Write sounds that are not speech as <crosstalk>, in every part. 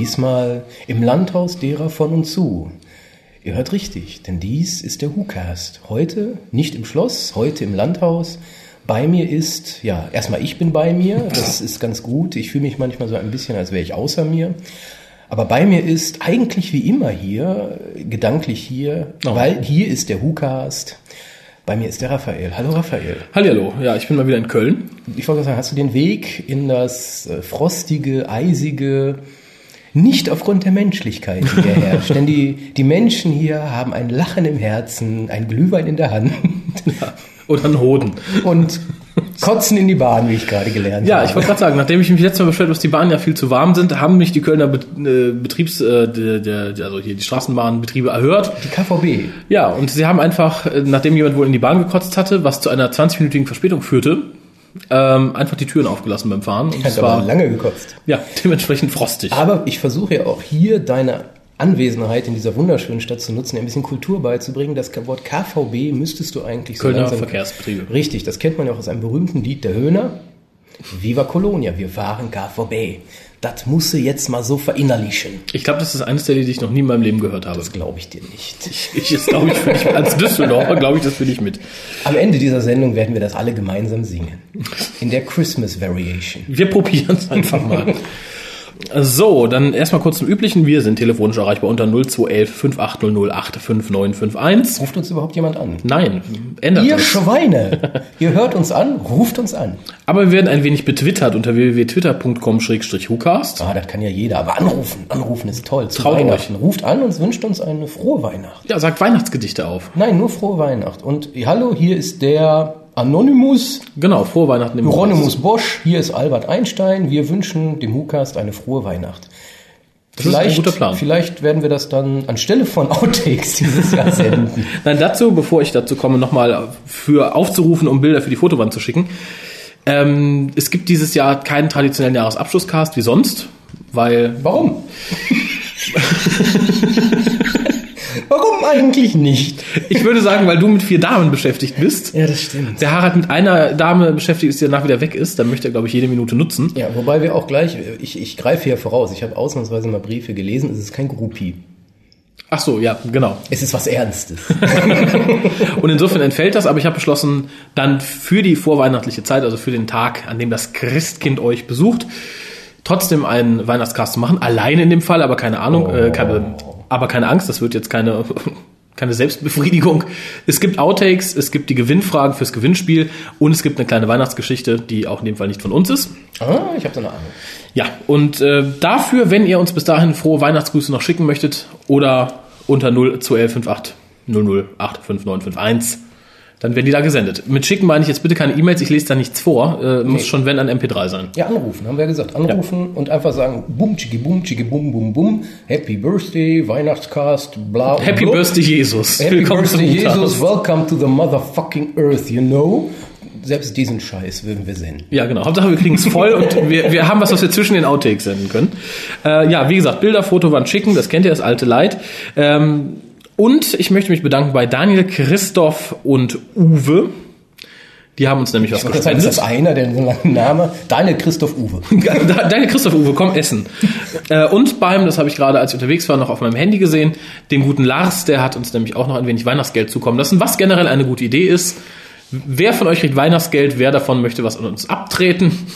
diesmal im Landhaus derer von und zu. Ihr hört richtig, denn dies ist der WhoCast. Heute nicht im Schloss, heute im Landhaus. Bei mir ist, ja, erstmal ich bin bei mir, das ist ganz gut. Ich fühle mich manchmal so ein bisschen, als wäre ich außer mir. Aber bei mir ist eigentlich wie immer hier, gedanklich hier, Oh. weil hier ist der WhoCast. Bei mir ist der Raphael. Hallo Raphael. Hallihallo, ja, ich bin mal wieder in Köln. Ich wollte sagen, hast du den Weg in das äh, frostige, eisige, nicht aufgrund der Menschlichkeit, die hier herrscht. Denn die, die Menschen hier haben ein Lachen im Herzen, ein Glühwein in der Hand <laughs> Oder ein Hoden. und kotzen in die Bahn, wie ich gerade gelernt Ja, habe. ich wollte gerade sagen, nachdem ich mich letztes Mal beschwert habe, dass die Bahnen ja viel zu warm sind, haben mich die Kölner äh, Betriebs, äh, der, der, also hier die Straßenbahnbetriebe erhört. die KVB. Ja, und sie haben einfach, äh, nachdem jemand wohl in die Bahn gekotzt hatte, was zu einer 20-minütigen Verspätung führte, ähm, einfach die Türen aufgelassen beim Fahren. Und aber war lange gekotzt. ja <laughs> dementsprechend frostig. Aber ich versuche ja auch hier deine Anwesenheit in dieser wunderschönen Stadt zu nutzen, ein bisschen Kultur beizubringen. Das Wort KVB müsstest du eigentlich so Kölner langsam- Verkehrsbetriebe. Richtig, das kennt man ja auch aus einem berühmten Lied der Höhner. Viva Colonia, wir waren KVB. Das musst du jetzt mal so verinnerlichen. Ich glaube, das ist eines der die ich noch nie in meinem Leben gehört habe. Das glaube ich dir nicht. Ich ist, glaube ich, für dich, als Düsseldorfer, glaube ich, das für dich mit. Am Ende dieser Sendung werden wir das alle gemeinsam singen. In der Christmas Variation. Wir probieren es einfach mal. So, dann erstmal kurz zum Üblichen. Wir sind telefonisch erreichbar unter 0211 5800 85951. Ruft uns überhaupt jemand an? Nein, ändert Ihr das. Schweine! <laughs> Ihr hört uns an, ruft uns an. Aber wir werden ein wenig betwittert unter www.twitter.com-hucast. Ah, das kann ja jeder, aber anrufen. Anrufen ist toll. Zu Traut Weihnachten. Ruft an und wünscht uns eine frohe Weihnacht. Ja, sagt Weihnachtsgedichte auf. Nein, nur frohe Weihnacht. Und hallo, hier ist der Anonymous. Genau, frohe Weihnachten im Hieronymus Bosch, hier ist Albert Einstein. Wir wünschen dem Hukast eine frohe Weihnacht. Das ist ein guter Plan. Vielleicht werden wir das dann anstelle von <laughs> Outtakes dieses Jahr senden. <laughs> Nein, dazu, bevor ich dazu komme, nochmal für aufzurufen, um Bilder für die Fotowand zu schicken. Ähm, es gibt dieses Jahr keinen traditionellen Jahresabschlusscast wie sonst, weil Warum? <laughs> Warum eigentlich nicht? ich würde sagen, weil du mit vier Damen beschäftigt bist. Ja, das stimmt. Der Harald mit einer Dame beschäftigt ist, die danach wieder weg ist, dann möchte er, glaube ich, jede Minute nutzen. Ja, wobei wir auch gleich, ich, ich greife hier voraus, ich habe ausnahmsweise mal Briefe gelesen, es ist kein Groupie. Ach so, ja, genau. Es ist was Ernstes. <laughs> Und insofern entfällt das, aber ich habe beschlossen, dann für die vorweihnachtliche Zeit, also für den Tag, an dem das Christkind euch besucht, trotzdem einen Weihnachtscast zu machen. Alleine in dem Fall, aber keine Ahnung, äh, keine, aber keine Angst, das wird jetzt keine, <laughs> keine Selbstbefriedigung. Es gibt Outtakes, es gibt die Gewinnfragen fürs Gewinnspiel und es gibt eine kleine Weihnachtsgeschichte, die auch in dem Fall nicht von uns ist. ah, ich habe so eine Ahnung. Ja, und äh, dafür, wenn ihr uns bis dahin frohe Weihnachtsgrüße noch schicken möchtet oder unter 021158 0085951, dann werden die da gesendet. Mit schicken meine ich jetzt bitte keine E-Mails, ich lese da nichts vor, äh, muss schon wenn ein MP3 sein. Ja, anrufen, haben wir ja gesagt. Anrufen und einfach sagen, bum, chigi, bum, chigi, bum, bum, bum, Happy Birthday, Weihnachtscast, bla. Happy bla. Birthday Jesus. Happy Willkommen Birthday, Jesus, Podcast. welcome to the motherfucking earth, you know? Selbst diesen Scheiß würden wir senden. Ja, genau. Hauptsache, wir kriegen es voll und wir, wir haben was, was wir zwischen den Outtakes senden können. Äh, ja, wie gesagt, Bilder, Fotowand schicken, das kennt ihr, das alte Leid. Ähm, und ich möchte mich bedanken bei Daniel, Christoph und Uwe. Die haben uns nämlich was Das ist das einer, der so einen langen Name, Daniel Christoph Uwe. <laughs> Da- Danke, Christoph Uwe, komm essen. <laughs> Äh, und beim, das habe ich gerade, als ich unterwegs war, noch auf meinem Handy gesehen, dem guten Lars, der hat uns nämlich auch noch ein wenig Weihnachtsgeld zukommen lassen, was generell eine gute Idee ist. Wer von euch kriegt Weihnachtsgeld, wer davon möchte was an uns abtreten?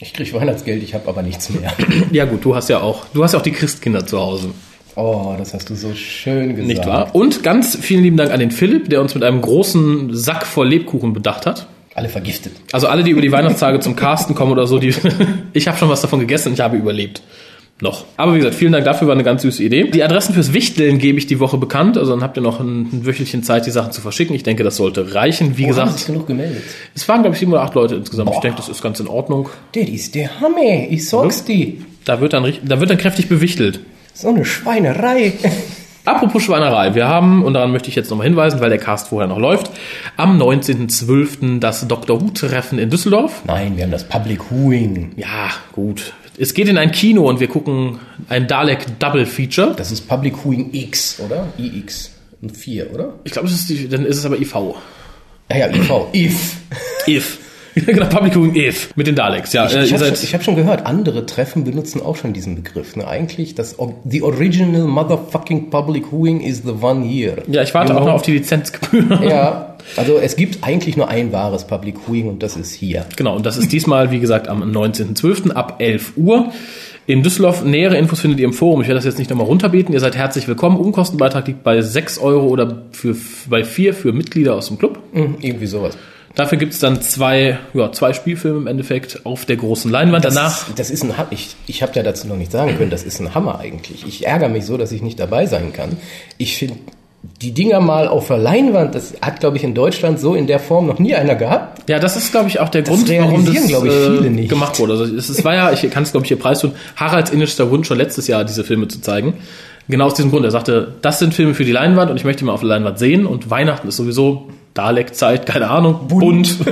Ich krieg Weihnachtsgeld, ich habe aber nichts mehr. Ja gut, du hast ja auch, du hast ja auch die Christkinder zu Hause, Oh, das hast du so schön gesagt. nicht wahr? Und ganz vielen lieben Dank an den Philipp, der uns mit einem großen Sack voll Lebkuchen bedacht hat. Alle vergiftet. Also alle, die über die Weihnachtstage zum Casten kommen oder so, die, <laughs> ich habe schon was davon gegessen und ich habe überlebt. Noch. Aber wie gesagt, vielen Dank dafür, war eine ganz süße Idee. Die Adressen fürs Wichteln gebe ich die Woche bekannt, also dann habt ihr noch ein, ein Wöchelchen Zeit, die Sachen zu verschicken. Ich denke, das sollte reichen. Wie haben gesagt, sich genug gemeldet? es waren, glaube ich, sieben oder acht Leute insgesamt. Ich denke, das ist ganz in Ordnung. Das ist der Hammer, ich sag's dir. Da wird dann, da wird dann kräftig bewichtelt. So eine Schweinerei. Apropos Schweinerei, wir haben, und daran möchte ich jetzt nochmal hinweisen, weil der Cast vorher noch läuft, am 19.12. das Dr. Who-Treffen in Düsseldorf. Nein, wir haben das Public Whoing. Ja, gut. Es geht in ein Kino und wir gucken ein Dalek Double Feature. Das ist Public Whoing X, oder? IX. Ein 4, oder? Ich glaube, das ist die, dann ist es aber IV. Ah ja, IV. If. If. <laughs> genau, Public Viewing if mit den Daleks. Ja, Ich, äh, ich habe schon, hab schon gehört, andere Treffen benutzen auch schon diesen Begriff. Ne? Eigentlich, das the original motherfucking public viewing is the one here. ja, ich warte You auch know? noch auf die Lizenzgebühr. <laughs> Ja, <laughs> also es gibt eigentlich nur ein wahres Public Viewing und das ist hier. Genau, und das ist diesmal, wie gesagt, am 19.12. ab 11 Uhr. In Düsseldorf nähere Infos findet ihr im Forum. Ich werde das jetzt nicht nochmal runterbeten. Ihr seid herzlich willkommen. Unkostenbeitrag liegt bei 6 Euro oder für, bei 4 für Mitglieder aus dem Club. Hm, irgendwie sowas. Dafür gibt's dann zwei, ja, zwei Spielfilme im Endeffekt auf der großen Leinwand. Das, Danach, das ist ein ich, ich habe ja dazu noch nicht sagen können, das ist ein Hammer eigentlich. Ich ärgere mich so, dass ich nicht dabei sein kann. Ich finde die Dinger mal auf der Leinwand, das hat glaube ich in Deutschland so in der Form noch nie einer gehabt. ja, das ist, glaube ich, auch der Grund, warum das ich, viele äh, gemacht wurde. Also es, es war ja, ich kann es, glaube ich, hier preistun, Haralds innerster Wunsch schon letztes Jahr, diese Filme zu zeigen. Genau aus diesem Grund. Er sagte, das sind Filme für die Leinwand und ich möchte die mal auf der Leinwand sehen. Und Weihnachten ist sowieso Dalek-Zeit, keine Ahnung, bunt. <laughs>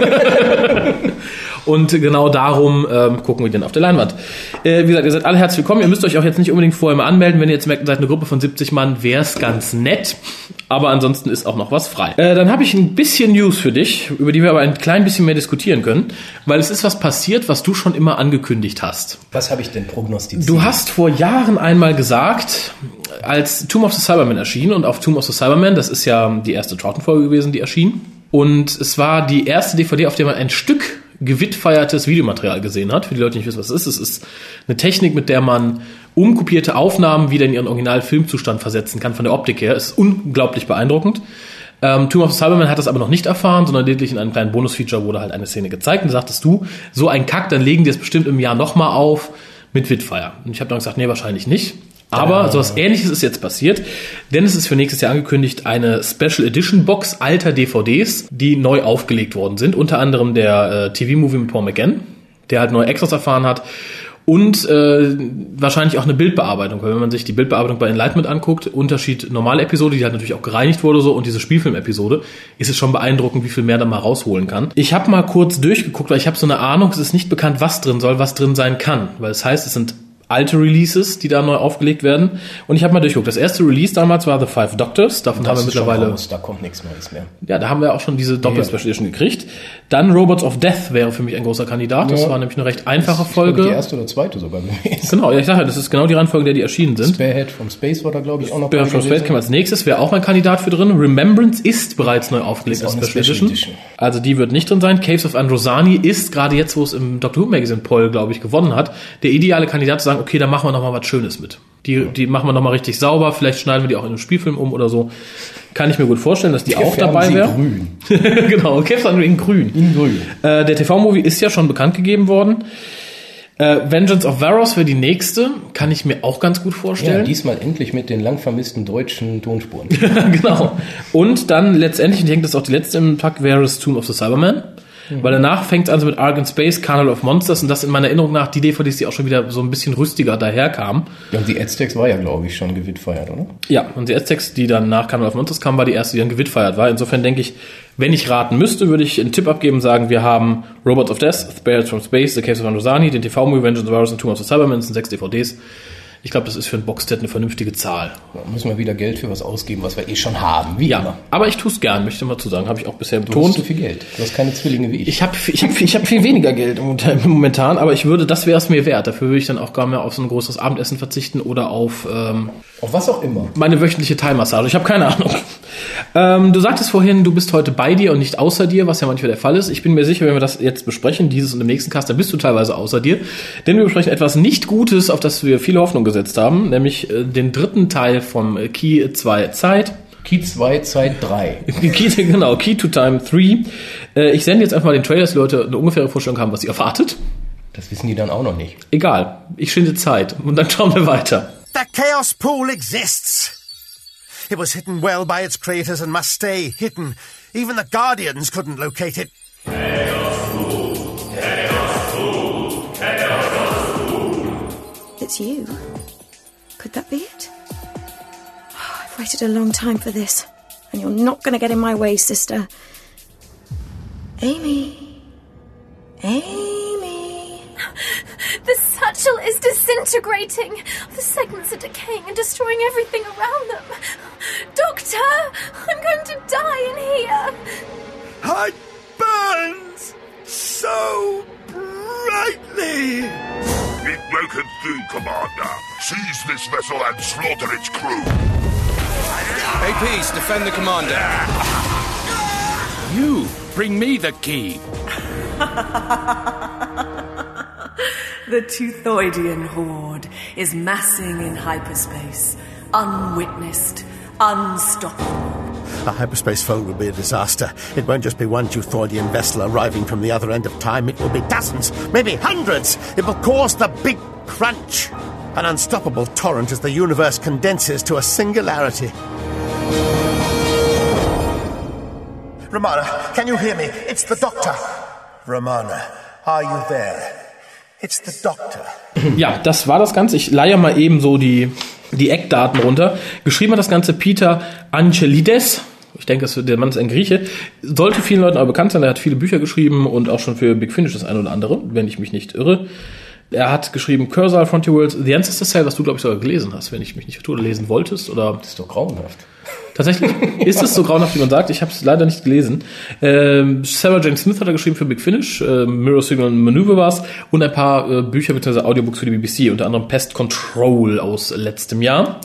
Und genau darum ähm, gucken wir den auf der Leinwand. Äh, wie gesagt, ihr seid alle herzlich willkommen. Ihr müsst euch auch jetzt nicht unbedingt vorher mal anmelden. Wenn ihr jetzt merkt, ihr seid eine Gruppe von 70 Mann, wär's ganz nett. Aber ansonsten ist auch noch was frei. Äh, dann habe ich ein bisschen News für dich, über die wir aber ein klein bisschen mehr diskutieren können. Weil es ist was passiert, was du schon immer angekündigt hast. Was habe ich denn prognostiziert? Du hast vor Jahren einmal gesagt, als Tomb of the Cyberman erschien und auf Tomb of the Cyberman, das ist ja die erste Troughton-Folge gewesen, die erschien. Und es war die erste DVD, auf der man ein Stück gewittfeiertes Videomaterial gesehen hat. Für die Leute, die nicht wissen, was es ist. Es ist eine Technik, mit der man umkopierte Aufnahmen wieder in ihren Original-Filmzustand versetzen kann, von der Optik her. Es ist unglaublich beeindruckend. Ähm, Tomb of Cyberman hat das aber noch nicht erfahren, sondern lediglich in einem kleinen Bonus-Feature wurde halt eine Szene gezeigt. Und sagtest du, so ein Kack, dann legen die es bestimmt im Jahr nochmal auf mit Witfire. Und ich habe dann gesagt, nee, wahrscheinlich nicht. Aber Ja. sowas ähnliches ist jetzt passiert, denn es ist für nächstes Jahr angekündigt eine Special Edition Box alter DVDs, die neu aufgelegt worden sind. Unter anderem der äh, TV-Movie mit Paul McGann, der halt neue Extras erfahren hat. Und äh, wahrscheinlich auch eine Bildbearbeitung, weil wenn man sich die Bildbearbeitung bei Enlightenment anguckt, Unterschied normale Episode, die halt natürlich auch gereinigt wurde so und diese Spielfilm-Episode, ist es schon beeindruckend, wie viel mehr da mal rausholen kann. Ich habe mal kurz durchgeguckt, weil ich habe so eine Ahnung, es ist nicht bekannt, was drin soll, was drin sein kann, weil es heißt, es sind alte Releases, die da neu aufgelegt werden. Und ich habe mal durchgeguckt. Das erste Release damals war The Five Doctors. Davon haben wir mittlerweile raus, da kommt nichts Neues mehr. ja, da haben wir auch schon diese Doppel-Special Edition gekriegt. Dann Robots of Death wäre für mich ein großer Kandidat. Das Ja. war nämlich eine recht einfache Ich glaube, die Folge. erste oder zweite sogar gewesen. Genau, ja, ich sage das ist genau die Reihenfolge, der die erschienen sind. Sparehead from Space war da, glaube ich, auch noch Bear from Space kam als nächstes, wäre auch ein Kandidat für drin. Remembrance ist bereits neu aufgelegt als Special Edition. Edition. Also die wird nicht drin sein. Caves of Androsani ist gerade jetzt, wo es im Doctor Who Magazine Poll, glaube ich, gewonnen hat, der ideale Kandidat zu sagen, okay, da machen wir noch mal was Schönes mit. Die, die machen wir noch mal richtig sauber. Vielleicht schneiden wir die auch in einem Spielfilm um oder so. Kann ich mir gut vorstellen, dass die auch Färben dabei wäre. grün. <laughs> genau, Androsani in grün. In grün. Äh, der TV-Movie ist ja schon bekannt gegeben worden. Äh, Vengeance of Varos wäre die nächste. Kann ich mir auch ganz gut Ja, vorstellen. diesmal endlich mit den lang vermissten deutschen Tonspuren. <laughs> genau. Und dann letztendlich, ich denke, das ist auch die letzte im Pack, wäre es Tomb of the Cyberman. Weil danach fängt es an so mit Ark in Space, Carnival of Monsters und das in meiner Erinnerung nach die DVDs, die auch schon wieder so ein bisschen rüstiger daherkamen. Ja, und die Aztecs war ja, glaube ich, schon gewitfeiert, oder? Ja, und die Aztecs, die dann nach Carnival of Monsters kam, war die erste, die dann gewitfeiert war. Insofern denke ich, wenn ich raten müsste, würde ich einen Tipp abgeben und sagen, wir haben Robots of Death, Spirits from Space, The Caves of Androsani, den TV-Movie Vengeance of Varos und Tomb of the Cybermen, das sind sechs DVDs. Ich glaube, das ist für ein Boxset eine vernünftige Zahl. Da müssen wir wieder Geld für was ausgeben, was wir eh schon haben. Wie Ja, immer. aber ich tue es gern, möchte mal zu sagen, habe ich auch bisher Du hast betont. zu viel Geld. Du hast keine Zwillinge wie ich. Ich habe ich hab, ich hab viel weniger Geld momentan- momentan, aber ich würde, das wäre es mir wert. Dafür würde ich dann auch gar mehr auf so ein großes Abendessen verzichten oder auf ähm, Auf was auch immer. meine wöchentliche Thai-Massage. Ich habe keine Ahnung. Ähm, du sagtest vorhin, du bist heute bei dir und nicht außer dir, was ja manchmal der Fall ist. Ich bin mir sicher, wenn wir das jetzt besprechen, dieses und im nächsten Cast, dann bist du teilweise außer dir. Denn wir besprechen etwas nicht Gutes, auf das wir viele Hoffnung gesetzt haben, nämlich äh, den dritten Teil vom äh, Key 2 Zeit. Key 2, Zeit 3. <laughs> Key, genau, Key to Time 3. Äh, ich sende jetzt einfach mal den Trailer, dass die Leute eine ungefähre Vorstellung haben, was sie erwartet. Das wissen die dann auch noch nicht. Egal, ich schinde Zeit und dann schauen wir weiter. The Chaos Pool exists. It was hidden well by its creators and must stay hidden. Even the Guardians couldn't locate it. It's you. Could that be it? Oh, I've waited a long time for this, and you're not going to get in my way, sister. Amy. Amy. The satchel is disintegrating. The segments are decaying and destroying everything around them. Doctor, I'm going to die in here. I burns! so brightly. We've broken through, Commander. Seize this vessel and slaughter its crew. APs, defend the commander. You bring me the key. <laughs> The Teuthoidian horde is massing in hyperspace, unwitnessed, unstoppable. A hyperspace foe will be a disaster. It won't just be one Teuthoidian vessel arriving from the other end of time. It will be dozens, maybe hundreds. It will cause the big crunch. An unstoppable torrent as the universe condenses to a singularity. Romana, can you hear me? It's the Doctor. Romana, are you there? It's the Doctor. Ja, das war das Ganze. Ich leihe mal eben so die, die Eckdaten runter. Geschrieben hat das Ganze Peter Angelides. Ich denke, der Mann ist ein Grieche. Sollte vielen Leuten aber bekannt sein. Er hat viele Bücher geschrieben und auch schon für Big Finish das eine oder andere, wenn ich mich nicht irre. Er hat geschrieben Cursor, Frontier Worlds, The Ancestor Cell, was du, glaube ich, sogar gelesen hast, wenn ich mich nicht vertue, oder lesen wolltest. Oder Das ist doch grauenhaft. Tatsächlich ist es so grauenhaft, wie man sagt. Ich habe es leider nicht gelesen. Ähm, Sarah Jane Smith hat er geschrieben für Big Finish, äh, Mirror Signal Maneuver war's und ein paar äh, Bücher bzw. Audiobooks für die BBC, unter anderem Pest Control aus letztem Jahr.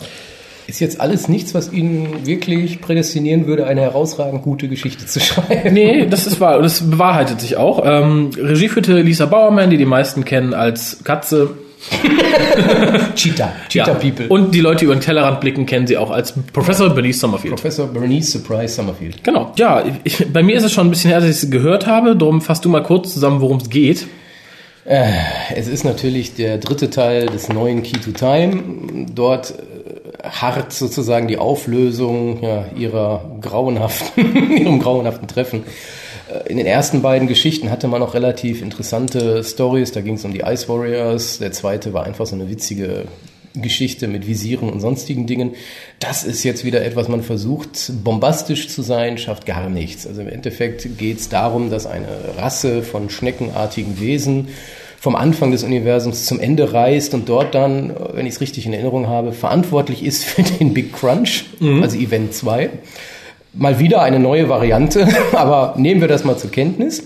Ist jetzt alles nichts, was Ihnen wirklich prädestinieren würde, eine herausragend gute Geschichte zu <laughs> schreiben. Nee, das ist wahr. Und das bewahrheitet sich auch. Ähm, Regie führte Lisa Bauermann, die die meisten kennen als Katze. <laughs> Cheetah. Cheetah Ja. People. Und die Leute, die über den Tellerrand blicken, kennen sie auch als Professor Bernice Summerfield. Professor Bernice Surprise Summerfield. Genau. Ja, ich, bei mir ist es schon ein bisschen her, dass ich es gehört habe. Darum fasst du mal kurz zusammen, worum es geht. Es ist natürlich der dritte Teil des neuen Key to Time. Dort äh, hart sozusagen die Auflösung ja, ihrer grauenhaften, <laughs> ihrem grauenhaften Treffen. Äh, In den ersten beiden Geschichten hatte man noch relativ interessante Stories. Da ging es um die Ice Warriors. Der zweite war einfach so eine witzige Geschichte mit Visieren und sonstigen Dingen. Das ist jetzt wieder etwas, man versucht bombastisch zu sein, schafft gar nichts. Also im Endeffekt geht es darum, dass eine Rasse von schneckenartigen Wesen vom Anfang des Universums zum Ende reist und dort dann, wenn ich es richtig in Erinnerung habe, verantwortlich ist für den Big Crunch, also Event 2 mal wieder eine neue Variante, <laughs> aber nehmen wir das mal zur Kenntnis.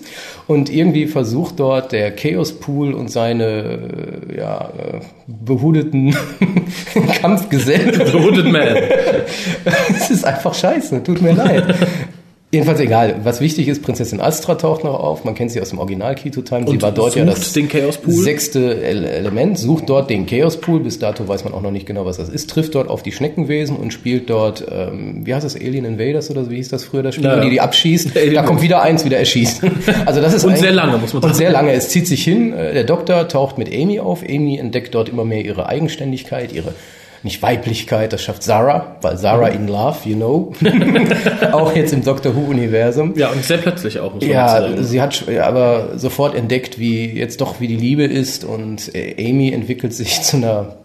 Und irgendwie versucht dort der Chaos Pool und seine äh, ja, äh, behudeten <laughs> Kampfgesellen. Hooded <laughs> Man. Es ist einfach scheiße, tut mir leid. Jedenfalls egal. Was wichtig ist, Prinzessin Astra taucht noch auf. Man kennt sie aus dem Original Kito Time. Sie Und war dort ja das sechste Ele- Element, sucht dort den Chaos Pool. Bis dato weiß man auch noch nicht genau, was das ist. Trifft dort auf die Schneckenwesen und spielt dort, ähm, wie heißt das, Alien Invaders oder so, wie hieß das früher, das Spiel, Ja, die die abschießt. <laughs> Da kommt wieder eins, wieder erschießen. <laughs> Also das ist Und sehr lange, muss man Und sagen. sehr lange. Es zieht sich hin. Äh, Der Doktor taucht mit Amy auf. Amy entdeckt dort immer mehr ihre Eigenständigkeit, ihre nicht Weiblichkeit, das schafft Sarah, weil Sarah in Love, you know. <laughs> auch jetzt im Doctor Who-Universum. Ja, und sehr plötzlich auch. Muss man Ja, sagen. sie hat aber sofort entdeckt, wie jetzt doch wie die Liebe ist und äh, Amy entwickelt sich zu einer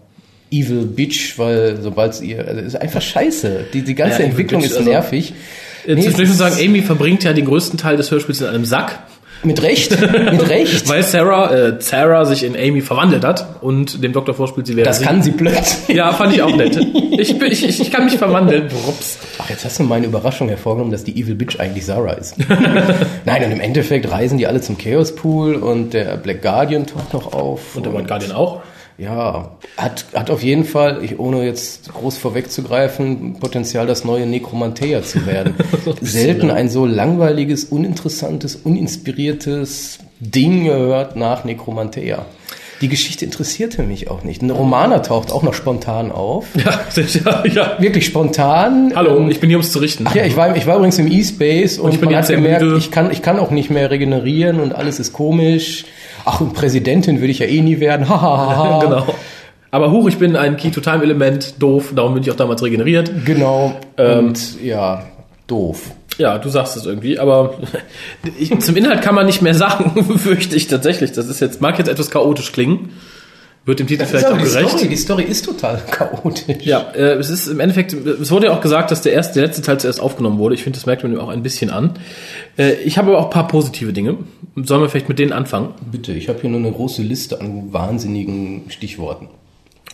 Evil Bitch, weil sobald sie ihr, also ist einfach scheiße. Die, die ganze Ja, Entwicklung Bitch, ist also- nervig. Äh, Nee, muss man ist- sagen, Amy verbringt ja den größten Teil des Hörspiels in einem Sack, Mit Recht, mit <laughs> Recht. weil Sarah, äh, Sarah sich in Amy verwandelt hat und dem Doktor vorspielt, sie wäre das kann sie plötzlich. Ja, fand ich auch nett. <laughs> Ich, bin, ich, ich ich kann mich verwandeln. Rups. Ach, jetzt hast du meine Überraschung hervorgenommen, dass die Evil Bitch eigentlich Sarah ist. <laughs> Nein, und im Endeffekt reisen die alle zum Chaos Pool und der Black Guardian taucht noch auf. Und der White Guardian auch. Ja, hat, hat auf jeden Fall, ich, ohne jetzt groß vorwegzugreifen, Potenzial, das neue Necromantea zu werden. <laughs> Selten ein so langweiliges, uninteressantes, uninspiriertes Ding gehört nach Necromantea. Die Geschichte interessierte mich auch nicht. Ein Romaner taucht auch noch spontan auf. <laughs> Ja, ja, ja. Wirklich spontan. Hallo, Ähm, ich bin hier, um es zu richten. Ach ja, ich war, ich war übrigens im E-Space und, ich bin man jetzt hat gemerkt, müde. ich kann, ich kann auch nicht mehr regenerieren und alles ist komisch. Ach, und Präsidentin will ich ja eh nie werden. <laughs> Genau. Aber huch, ich bin ein Key-to-Time-Element, doof, darum bin ich auch damals regeneriert. Genau. Ähm, und ja, doof. Ja, du sagst es irgendwie, aber <laughs> ich, zum Inhalt kann man nicht mehr <laughs> sagen, fürchte ich tatsächlich. Das ist jetzt, mag jetzt etwas chaotisch klingen, wird dem Titel vielleicht auch die, gerecht. Story, die Story ist total <laughs> chaotisch. Ja, äh, es ist im Endeffekt, es wurde ja auch gesagt, dass der erste, der letzte Teil zuerst aufgenommen wurde. Ich finde, das merkt man ihm auch ein bisschen an. Äh, ich habe aber auch ein paar positive Dinge. Sollen wir vielleicht mit denen anfangen? Bitte, ich habe hier nur eine große Liste an wahnsinnigen Stichworten.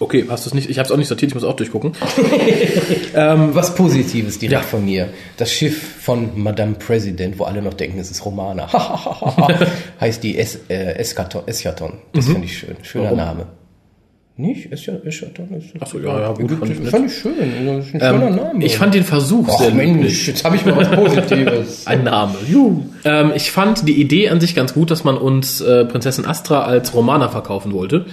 Okay, hast du es nicht? Ich habe es auch nicht sortiert, ich muss auch durchgucken. <laughs> Was Positives direkt Ja. von mir. Das Schiff von Madame President, wo alle noch denken, es ist Romana. <laughs> heißt die es äh, Eskaton, Eschaton. Das finde ich schön. Schöner Warum? Name. Nicht? Escha- Eschaton ist. Ach so, ja, ja, gut, fand ich fand ich schön. Das ist ein schöner Name. Ähm, Ich fand den Versuch Ach sehr Mensch, löblich. jetzt habe ich mal was <laughs> Positives. Ein Name. Juhu. Ähm, ich fand die Idee an sich ganz gut, dass man uns äh, Prinzessin Astra als Romana verkaufen wollte.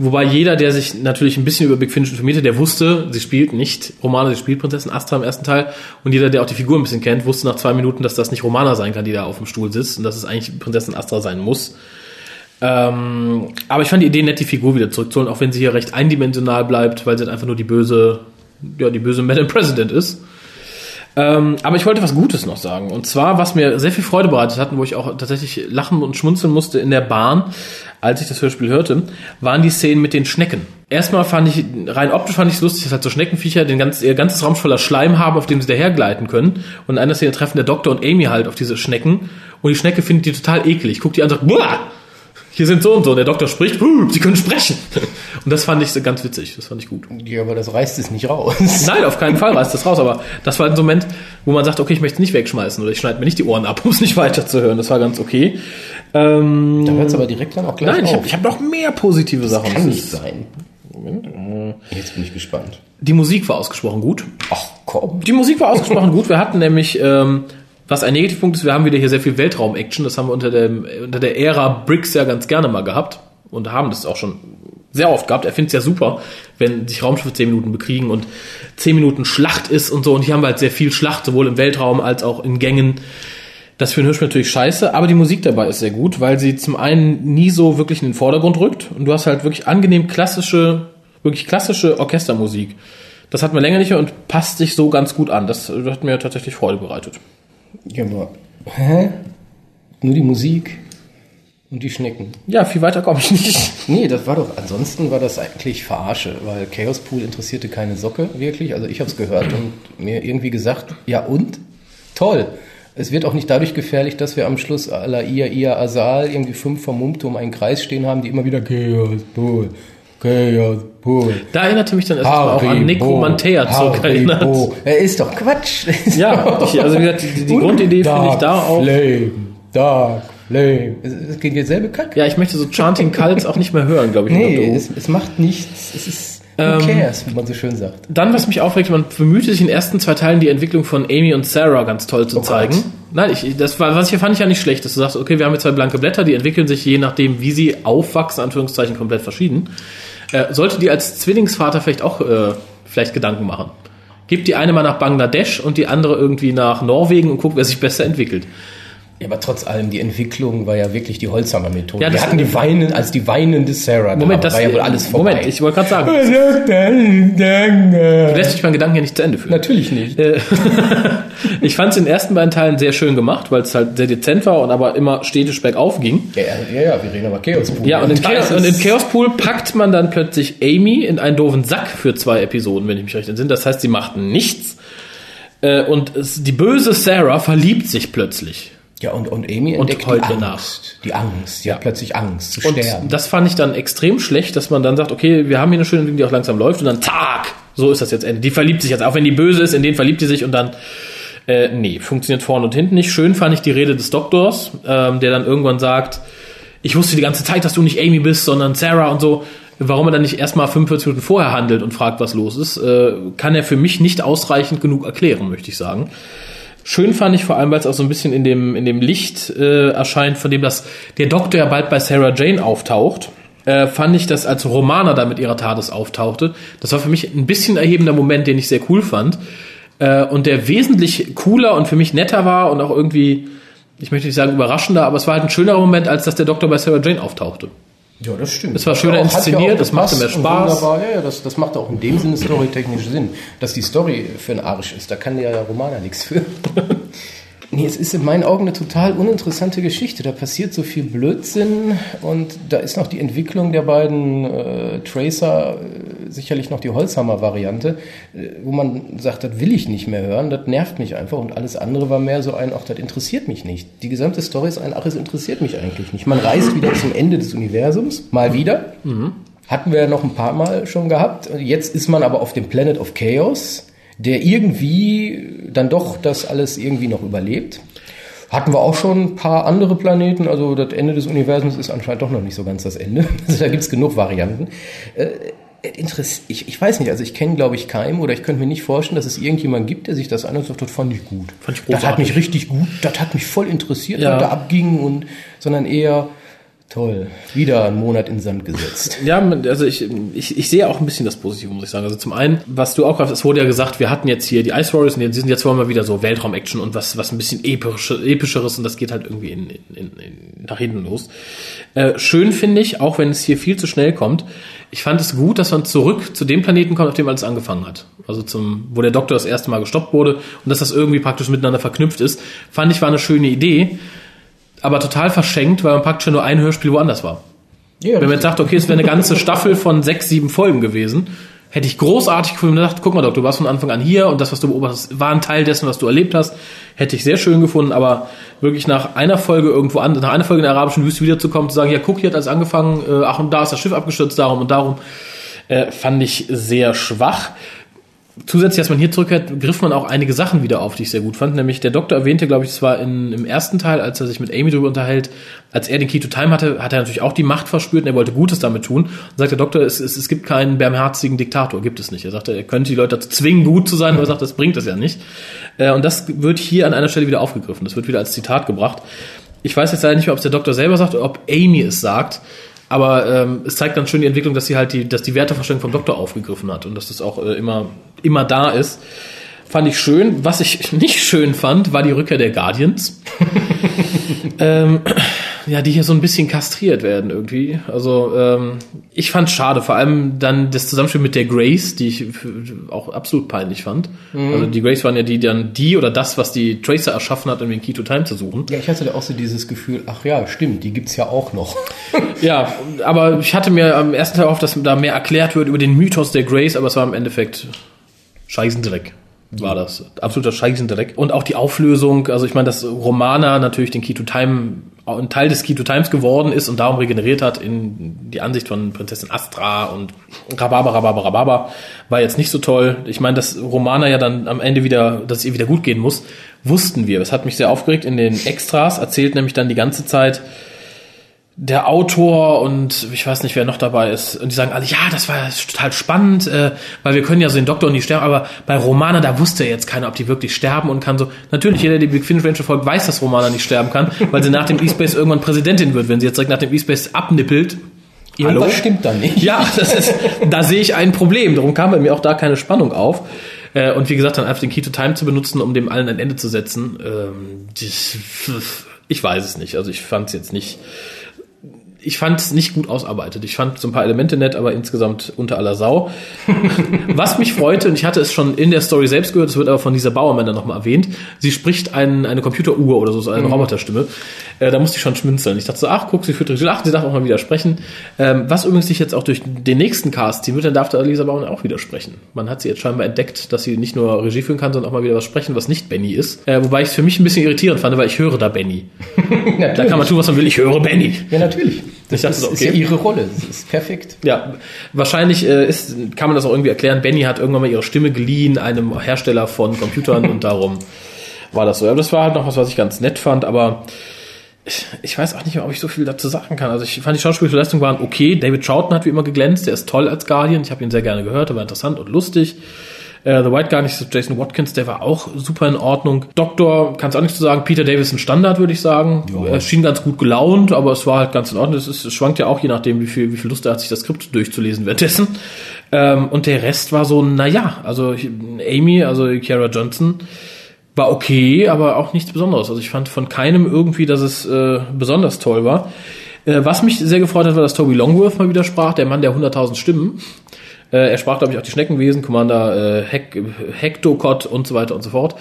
Wobei jeder, der sich natürlich ein bisschen über Big Finish informierte, der wusste, sie spielt nicht Romana, sie spielt Prinzessin Astra im ersten Teil. Und jeder, der auch die Figur ein bisschen kennt, wusste nach zwei Minuten, dass das nicht Romana sein kann, die da auf dem Stuhl sitzt und dass es eigentlich Prinzessin Astra sein muss. Ähm, aber ich fand die Idee nett, die Figur wieder zurückzuholen, auch wenn sie hier recht eindimensional bleibt, weil sie halt einfach nur die böse, ja, die böse Madam President ist. Ähm, aber ich wollte was Gutes noch sagen. Und zwar, was mir sehr viel Freude bereitet hat, wo ich auch tatsächlich lachen und schmunzeln musste in der Bahn, als ich das Hörspiel hörte, waren die Szenen mit den Schnecken. Erstmal fand ich, rein optisch fand ich es lustig, dass halt so Schneckenviecher den ganz, ihr ganzes Raum voller Schleim haben, auf dem sie dahergleiten können. Und in einer Szene treffen der Doktor und Amy halt auf diese Schnecken. Und die Schnecke findet die total eklig. Guckt die an und sagt, Buah! Hier sind so und so. Und der Doktor spricht, "Huh, sie können sprechen. <laughs> Und das fand ich so ganz witzig. Das fand ich gut. Ja, aber das reißt es nicht raus. <laughs> Nein, auf keinen Fall reißt das raus, aber das war ein Moment, wo man sagt, okay, ich möchte es nicht wegschmeißen oder ich schneide mir nicht die Ohren ab, <laughs> um es nicht weiterzuhören. Das war ganz okay. Ähm, Da hört es aber direkt dann auch gleich nein, ich auf. habe ich hab noch mehr positive Sachen. Kann Das nicht sein. Jetzt bin ich gespannt. Die Musik war ausgesprochen gut. Ach komm. Die Musik war ausgesprochen gut. Wir hatten nämlich, ähm, was ein Negativpunkt ist, wir haben wieder hier sehr viel Weltraum-Action. Das haben wir unter, dem, unter der Ära Briggs ja ganz gerne mal gehabt und haben das auch schon sehr oft gehabt. Er findet es ja super, wenn sich Raumschiffe 10 Minuten bekriegen und 10 Minuten Schlacht ist und so. Und hier haben wir halt sehr viel Schlacht, sowohl im Weltraum als auch in Gängen. Das für den Hirsch natürlich scheiße, aber die Musik dabei ist sehr gut, weil sie zum einen nie so wirklich in den Vordergrund rückt und du hast halt wirklich angenehm klassische, wirklich klassische Orchestermusik. Das hat man länger nicht mehr und passt sich so ganz gut an. Das hat mir tatsächlich Freude bereitet. Ja, aber, hä? Nur die Musik und die Schnecken. Ja, viel weiter komme ich nicht. Nee, das war doch, ansonsten war das eigentlich Verarsche, weil Chaos Pool interessierte keine Socke wirklich. Also ich habe es gehört und mir irgendwie gesagt, ja und? Toll. Es wird auch nicht dadurch gefährlich, dass wir am Schluss à la Ia Ia Asal irgendwie fünf Vermummte um einen Kreis stehen haben, die immer wieder Chaos Pool. Da erinnerte mich dann erstmal auch an Necromantea zurückerinnert. Haribo. Er ist doch Quatsch. Ja, ich, also wie gesagt, die, die Und Grundidee finde ich da auch. Flame, Dark Flame. Es, es geht derselbe Kack. Ja, ich möchte so Chanting Cults auch nicht mehr hören, glaube ich. Nee, es, es macht nichts. Es ist Ähm, who cares, wie man so schön sagt. Dann, was mich aufregt, man bemühte sich in den ersten zwei Teilen die Entwicklung von Amy und Sarah ganz toll zu Oh zeigen. Gott. Nein, ich, das war, was ich hier fand ich ja nicht schlecht, dass du sagst, okay, wir haben jetzt zwei blanke Blätter, die entwickeln sich je nachdem, wie sie aufwachsen, Anführungszeichen, komplett verschieden. Äh, sollte die als Zwillingsvater vielleicht auch äh, vielleicht Gedanken machen. Gib die eine mal nach Bangladesch und die andere irgendwie nach Norwegen und guck, wer sich besser entwickelt. Ja, aber trotz allem, die Entwicklung war ja wirklich die Holzhammer-Methode. Ja, Wir hatten die weinen, als die weinende Sarah Moment, da das war ja wohl alles vorbei. Moment, ich wollte gerade sagen, du lässt mich meinen Gedanken ja nicht zu Ende führen. Natürlich nicht. <laughs> Ich fand es in den ersten beiden Teilen sehr schön gemacht, weil es halt sehr dezent war und aber immer stetisch bergauf ging. Ja, ja, ja, wir reden aber Chaos Pool. Ja, und in, da Chaos, und in es- Chaos Pool packt man dann plötzlich Amy in einen doofen Sack für zwei Episoden, wenn ich mich recht entsinne. Das heißt, sie macht nichts. Äh, Und die böse Sarah verliebt sich plötzlich. Ja, und, und Amy Und entdeckt heult die Angst. Die Angst. Die hat plötzlich Angst zu Und sterben. das fand ich dann extrem schlecht, dass man dann sagt, okay, wir haben hier eine schöne Entwicklung, die auch langsam läuft und dann zack, so ist das jetzt Ende. Die verliebt sich jetzt, auch wenn die böse ist, in den verliebt die sich und dann, äh, nee, funktioniert vorne und hinten nicht. Schön fand ich die Rede des Doktors, ähm, der dann irgendwann sagt, ich wusste die ganze Zeit, dass du nicht Amy bist, sondern Sarah und so. Warum er dann nicht erstmal 45 Minuten vorher handelt und fragt, was los ist, äh, kann er für mich nicht ausreichend genug erklären, möchte ich sagen. Schön fand ich vor allem, weil es auch so ein bisschen in dem, in dem Licht äh, erscheint, von dem das der Doktor ja bald bei Sarah Jane auftaucht. Äh, fand ich, dass als Romana da mit ihrer TARDIS auftauchte, das war für mich ein bisschen erhebender Moment, den ich sehr cool fand. Äh, und der wesentlich cooler und für mich netter war und auch irgendwie, ich möchte nicht sagen überraschender, aber es war halt ein schönerer Moment, als dass der Doktor bei Sarah Jane auftauchte. Ja, das stimmt. Es war schöner Hat ja inszeniert, es machte mehr Spaß. und Wunderbar. Ja, ja, das, das macht auch in dem Sinne storytechnisch Sinn. Dass die Story für einen Arsch ist, da kann der Romaner nichts für. Nee, es ist in meinen Augen eine total uninteressante Geschichte. Da passiert so viel Blödsinn und da ist noch die Entwicklung der beiden äh, Tracer äh, sicherlich noch die Holzhammer-Variante, äh, wo man sagt, das will ich nicht mehr hören, das nervt mich einfach und alles andere war mehr so ein, ach, das interessiert mich nicht. Die gesamte Story ist ein, ach, es interessiert mich eigentlich nicht. Man reist wieder zum Ende des Universums, mal wieder. Hatten wir ja noch ein paar Mal schon gehabt. Jetzt ist man aber auf dem Planet of Chaos, der irgendwie dann doch das alles irgendwie noch überlebt. Hatten wir auch schon ein paar andere Planeten, also das Ende des Universums ist anscheinend doch noch nicht so ganz das Ende. <laughs> Also da gibt's genug Varianten. Äh, Interess ich, ich weiß nicht, also ich kenne, glaube ich, keinen oder ich könnte mir nicht vorstellen, dass es irgendjemand gibt, der sich das an und sagt, das fand ich gut. Fand ich das hat mich großartig. richtig gut, das hat mich voll interessiert, Ja. was da abging und, sondern eher, toll, wieder einen Monat in Sand gesetzt. Ja, also ich, ich, ich sehe auch ein bisschen das Positive, muss ich sagen. Also zum einen, was du auch hast, es wurde ja gesagt, wir hatten jetzt hier die Ice Warriors und jetzt sind jetzt wollen wir wieder so Weltraum-Action und was, was ein bisschen epische, epischeres und das geht halt irgendwie in, in, in, nach hinten los. Äh, schön finde ich, auch wenn es hier viel zu schnell kommt, ich fand es gut, dass man zurück zu dem Planeten kommt, auf dem alles angefangen hat. Also zum, wo der Doktor das erste Mal gestoppt wurde und dass das irgendwie praktisch miteinander verknüpft ist, fand ich war eine schöne Idee, aber total verschenkt, weil man praktisch nur ein Hörspiel woanders war. Ja, Wenn man jetzt sagt, okay, es wäre eine ganze Staffel von sechs, sieben Folgen gewesen, hätte ich großartig gefunden und gedacht, guck mal, Doc, du warst von Anfang an hier und das, was du beobachtest, war ein Teil dessen, was du erlebt hast. Hätte ich sehr schön gefunden, aber wirklich nach einer Folge irgendwo an, nach einer Folge in der arabischen Wüste wiederzukommen, zu sagen, ja, guck, hier hat alles angefangen, äh, ach, und da ist das Schiff abgestürzt, darum und darum, äh, fand ich sehr schwach. Zusätzlich, dass man hier zurückkehrt, griff man auch einige Sachen wieder auf, die ich sehr gut fand. Nämlich der Doktor erwähnte, glaube ich, es war in, im ersten Teil, als er sich mit Amy darüber unterhält, als er den Key to Time hatte, hat er natürlich auch die Macht verspürt und er wollte Gutes damit tun. Und sagt der Doktor, es, es, es gibt keinen barmherzigen Diktator, gibt es nicht. Er sagte, er könnte die Leute dazu zwingen, gut zu sein, aber er sagt, das bringt es ja nicht. Äh, Und das wird hier an einer Stelle wieder aufgegriffen. Das wird wieder als Zitat gebracht. Ich weiß jetzt leider nicht mehr, ob es der Doktor selber sagt oder ob Amy es sagt. Aber ähm, es zeigt dann schön die Entwicklung, dass sie halt die, dass die Wertevorstellung vom Doktor aufgegriffen hat und dass das auch äh, immer, immer da ist. Fand ich schön. Was ich <laughs> nicht schön fand, war die Rückkehr der Guardians. <laughs> ähm, ja, die hier so ein bisschen kastriert werden irgendwie. Also ähm, ich fand schade, vor allem dann das Zusammenspiel mit der Grace, die ich auch absolut peinlich fand. Also die Grace waren ja die, die dann die oder das, was die Tracer erschaffen hat, um den Key to Time zu suchen. Ja, ich hatte da auch so dieses Gefühl, ach ja, stimmt, die gibt's ja auch noch. <laughs> Ja, aber ich hatte mir am ersten Teil auf, dass da mehr erklärt wird über den Mythos der Grace, aber es war im Endeffekt Scheißendreck. War das. Absoluter Scheißendreck. Und auch die Auflösung, also ich meine, dass Romana natürlich den Key to Time, ein Teil des Key to Times geworden ist und darum regeneriert hat in die Ansicht von Prinzessin Astra und Rhabarber, Rhabarber, Rhabarber, war jetzt nicht so toll. Ich meine, dass Romana ja dann am Ende wieder, dass es ihr wieder gut gehen muss, wussten wir. Das hat mich sehr aufgeregt. In den Extras erzählt nämlich dann die ganze Zeit, der Autor und ich weiß nicht, wer noch dabei ist. Und die sagen alle, ja, das war total spannend, äh, weil wir können ja so den Doktor und die sterben, aber bei Romana, da wusste jetzt keiner, ob die wirklich sterben und kann so. Natürlich, jeder, der die Big Finish Ranger folgt, weiß, dass Romana nicht sterben kann, weil sie nach dem E-Space irgendwann Präsidentin wird, wenn sie jetzt direkt nach dem E-Space abnippelt. Irgendwas stimmt da nicht. Ja, das ist, da sehe ich ein Problem. Darum kam bei mir auch da keine Spannung auf. Äh, Und wie gesagt, dann einfach den Key to Time zu benutzen, um dem allen ein Ende zu setzen, ähm, das, ich weiß es nicht. Also ich fand es jetzt nicht. Ich fand es nicht gut ausarbeitet. Ich fand so ein paar Elemente nett, aber insgesamt unter aller Sau. <laughs> Was mich freute, und ich hatte es schon in der Story selbst gehört, es wird aber von dieser Bauermann dann nochmal erwähnt, sie spricht ein, eine Computeruhr oder so, so eine Roboterstimme. Äh, da musste ich schon schmunzeln. Ich dachte so, ach, guck, sie führt Regie, ach, sie darf auch mal widersprechen. Ähm, was übrigens sich jetzt auch durch den nächsten Cast ziehen wird, dann darf da Lisa Baumann auch widersprechen. Man hat sie jetzt scheinbar entdeckt, dass sie nicht nur Regie führen kann, sondern auch mal wieder was sprechen, was nicht Benny ist. Äh, wobei ich es für mich ein bisschen irritierend fand, weil ich höre da Benny. <laughs> Da kann man tun, was man will, ich höre Benny. Ja, natürlich. Das Ich dachte ist, so, ist ja okay. ihre Rolle. Das ist perfekt. Ja, wahrscheinlich äh, ist, kann man das auch irgendwie erklären. Benny hat irgendwann mal ihre Stimme geliehen, einem Hersteller von Computern und darum war das so. Aber das war halt noch was, was ich ganz nett fand, aber ich, ich weiß auch nicht mehr, ob ich so viel dazu sagen kann. Also ich fand die schauspielerische Leistung waren okay. David Troughton hat wie immer geglänzt, der ist toll als Guardian. Ich habe ihn sehr gerne gehört, er war interessant und lustig. Äh, The White Guardian ist Jason Watkins, der war auch super in Ordnung. Doktor, kannst auch nichts zu sagen. Peter Davison Standard, würde ich sagen. Er schien ganz gut gelaunt, aber es war halt ganz in Ordnung. Es, ist, es schwankt ja auch je nachdem, wie viel, wie viel Lust er hat, sich das Skript durchzulesen währenddessen. Ähm, und der Rest war so, naja, also Amy, also Kiara Johnson, war okay, aber auch nichts Besonderes. Also ich fand von keinem irgendwie, dass es äh, besonders toll war. Äh, was mich sehr gefreut hat, war, dass Toby Longworth mal wieder sprach, der Mann der 100.000 Stimmen. Äh, er sprach, glaube ich, auch die Schneckenwesen, Commander äh, Hek Hektokot und so weiter und so fort.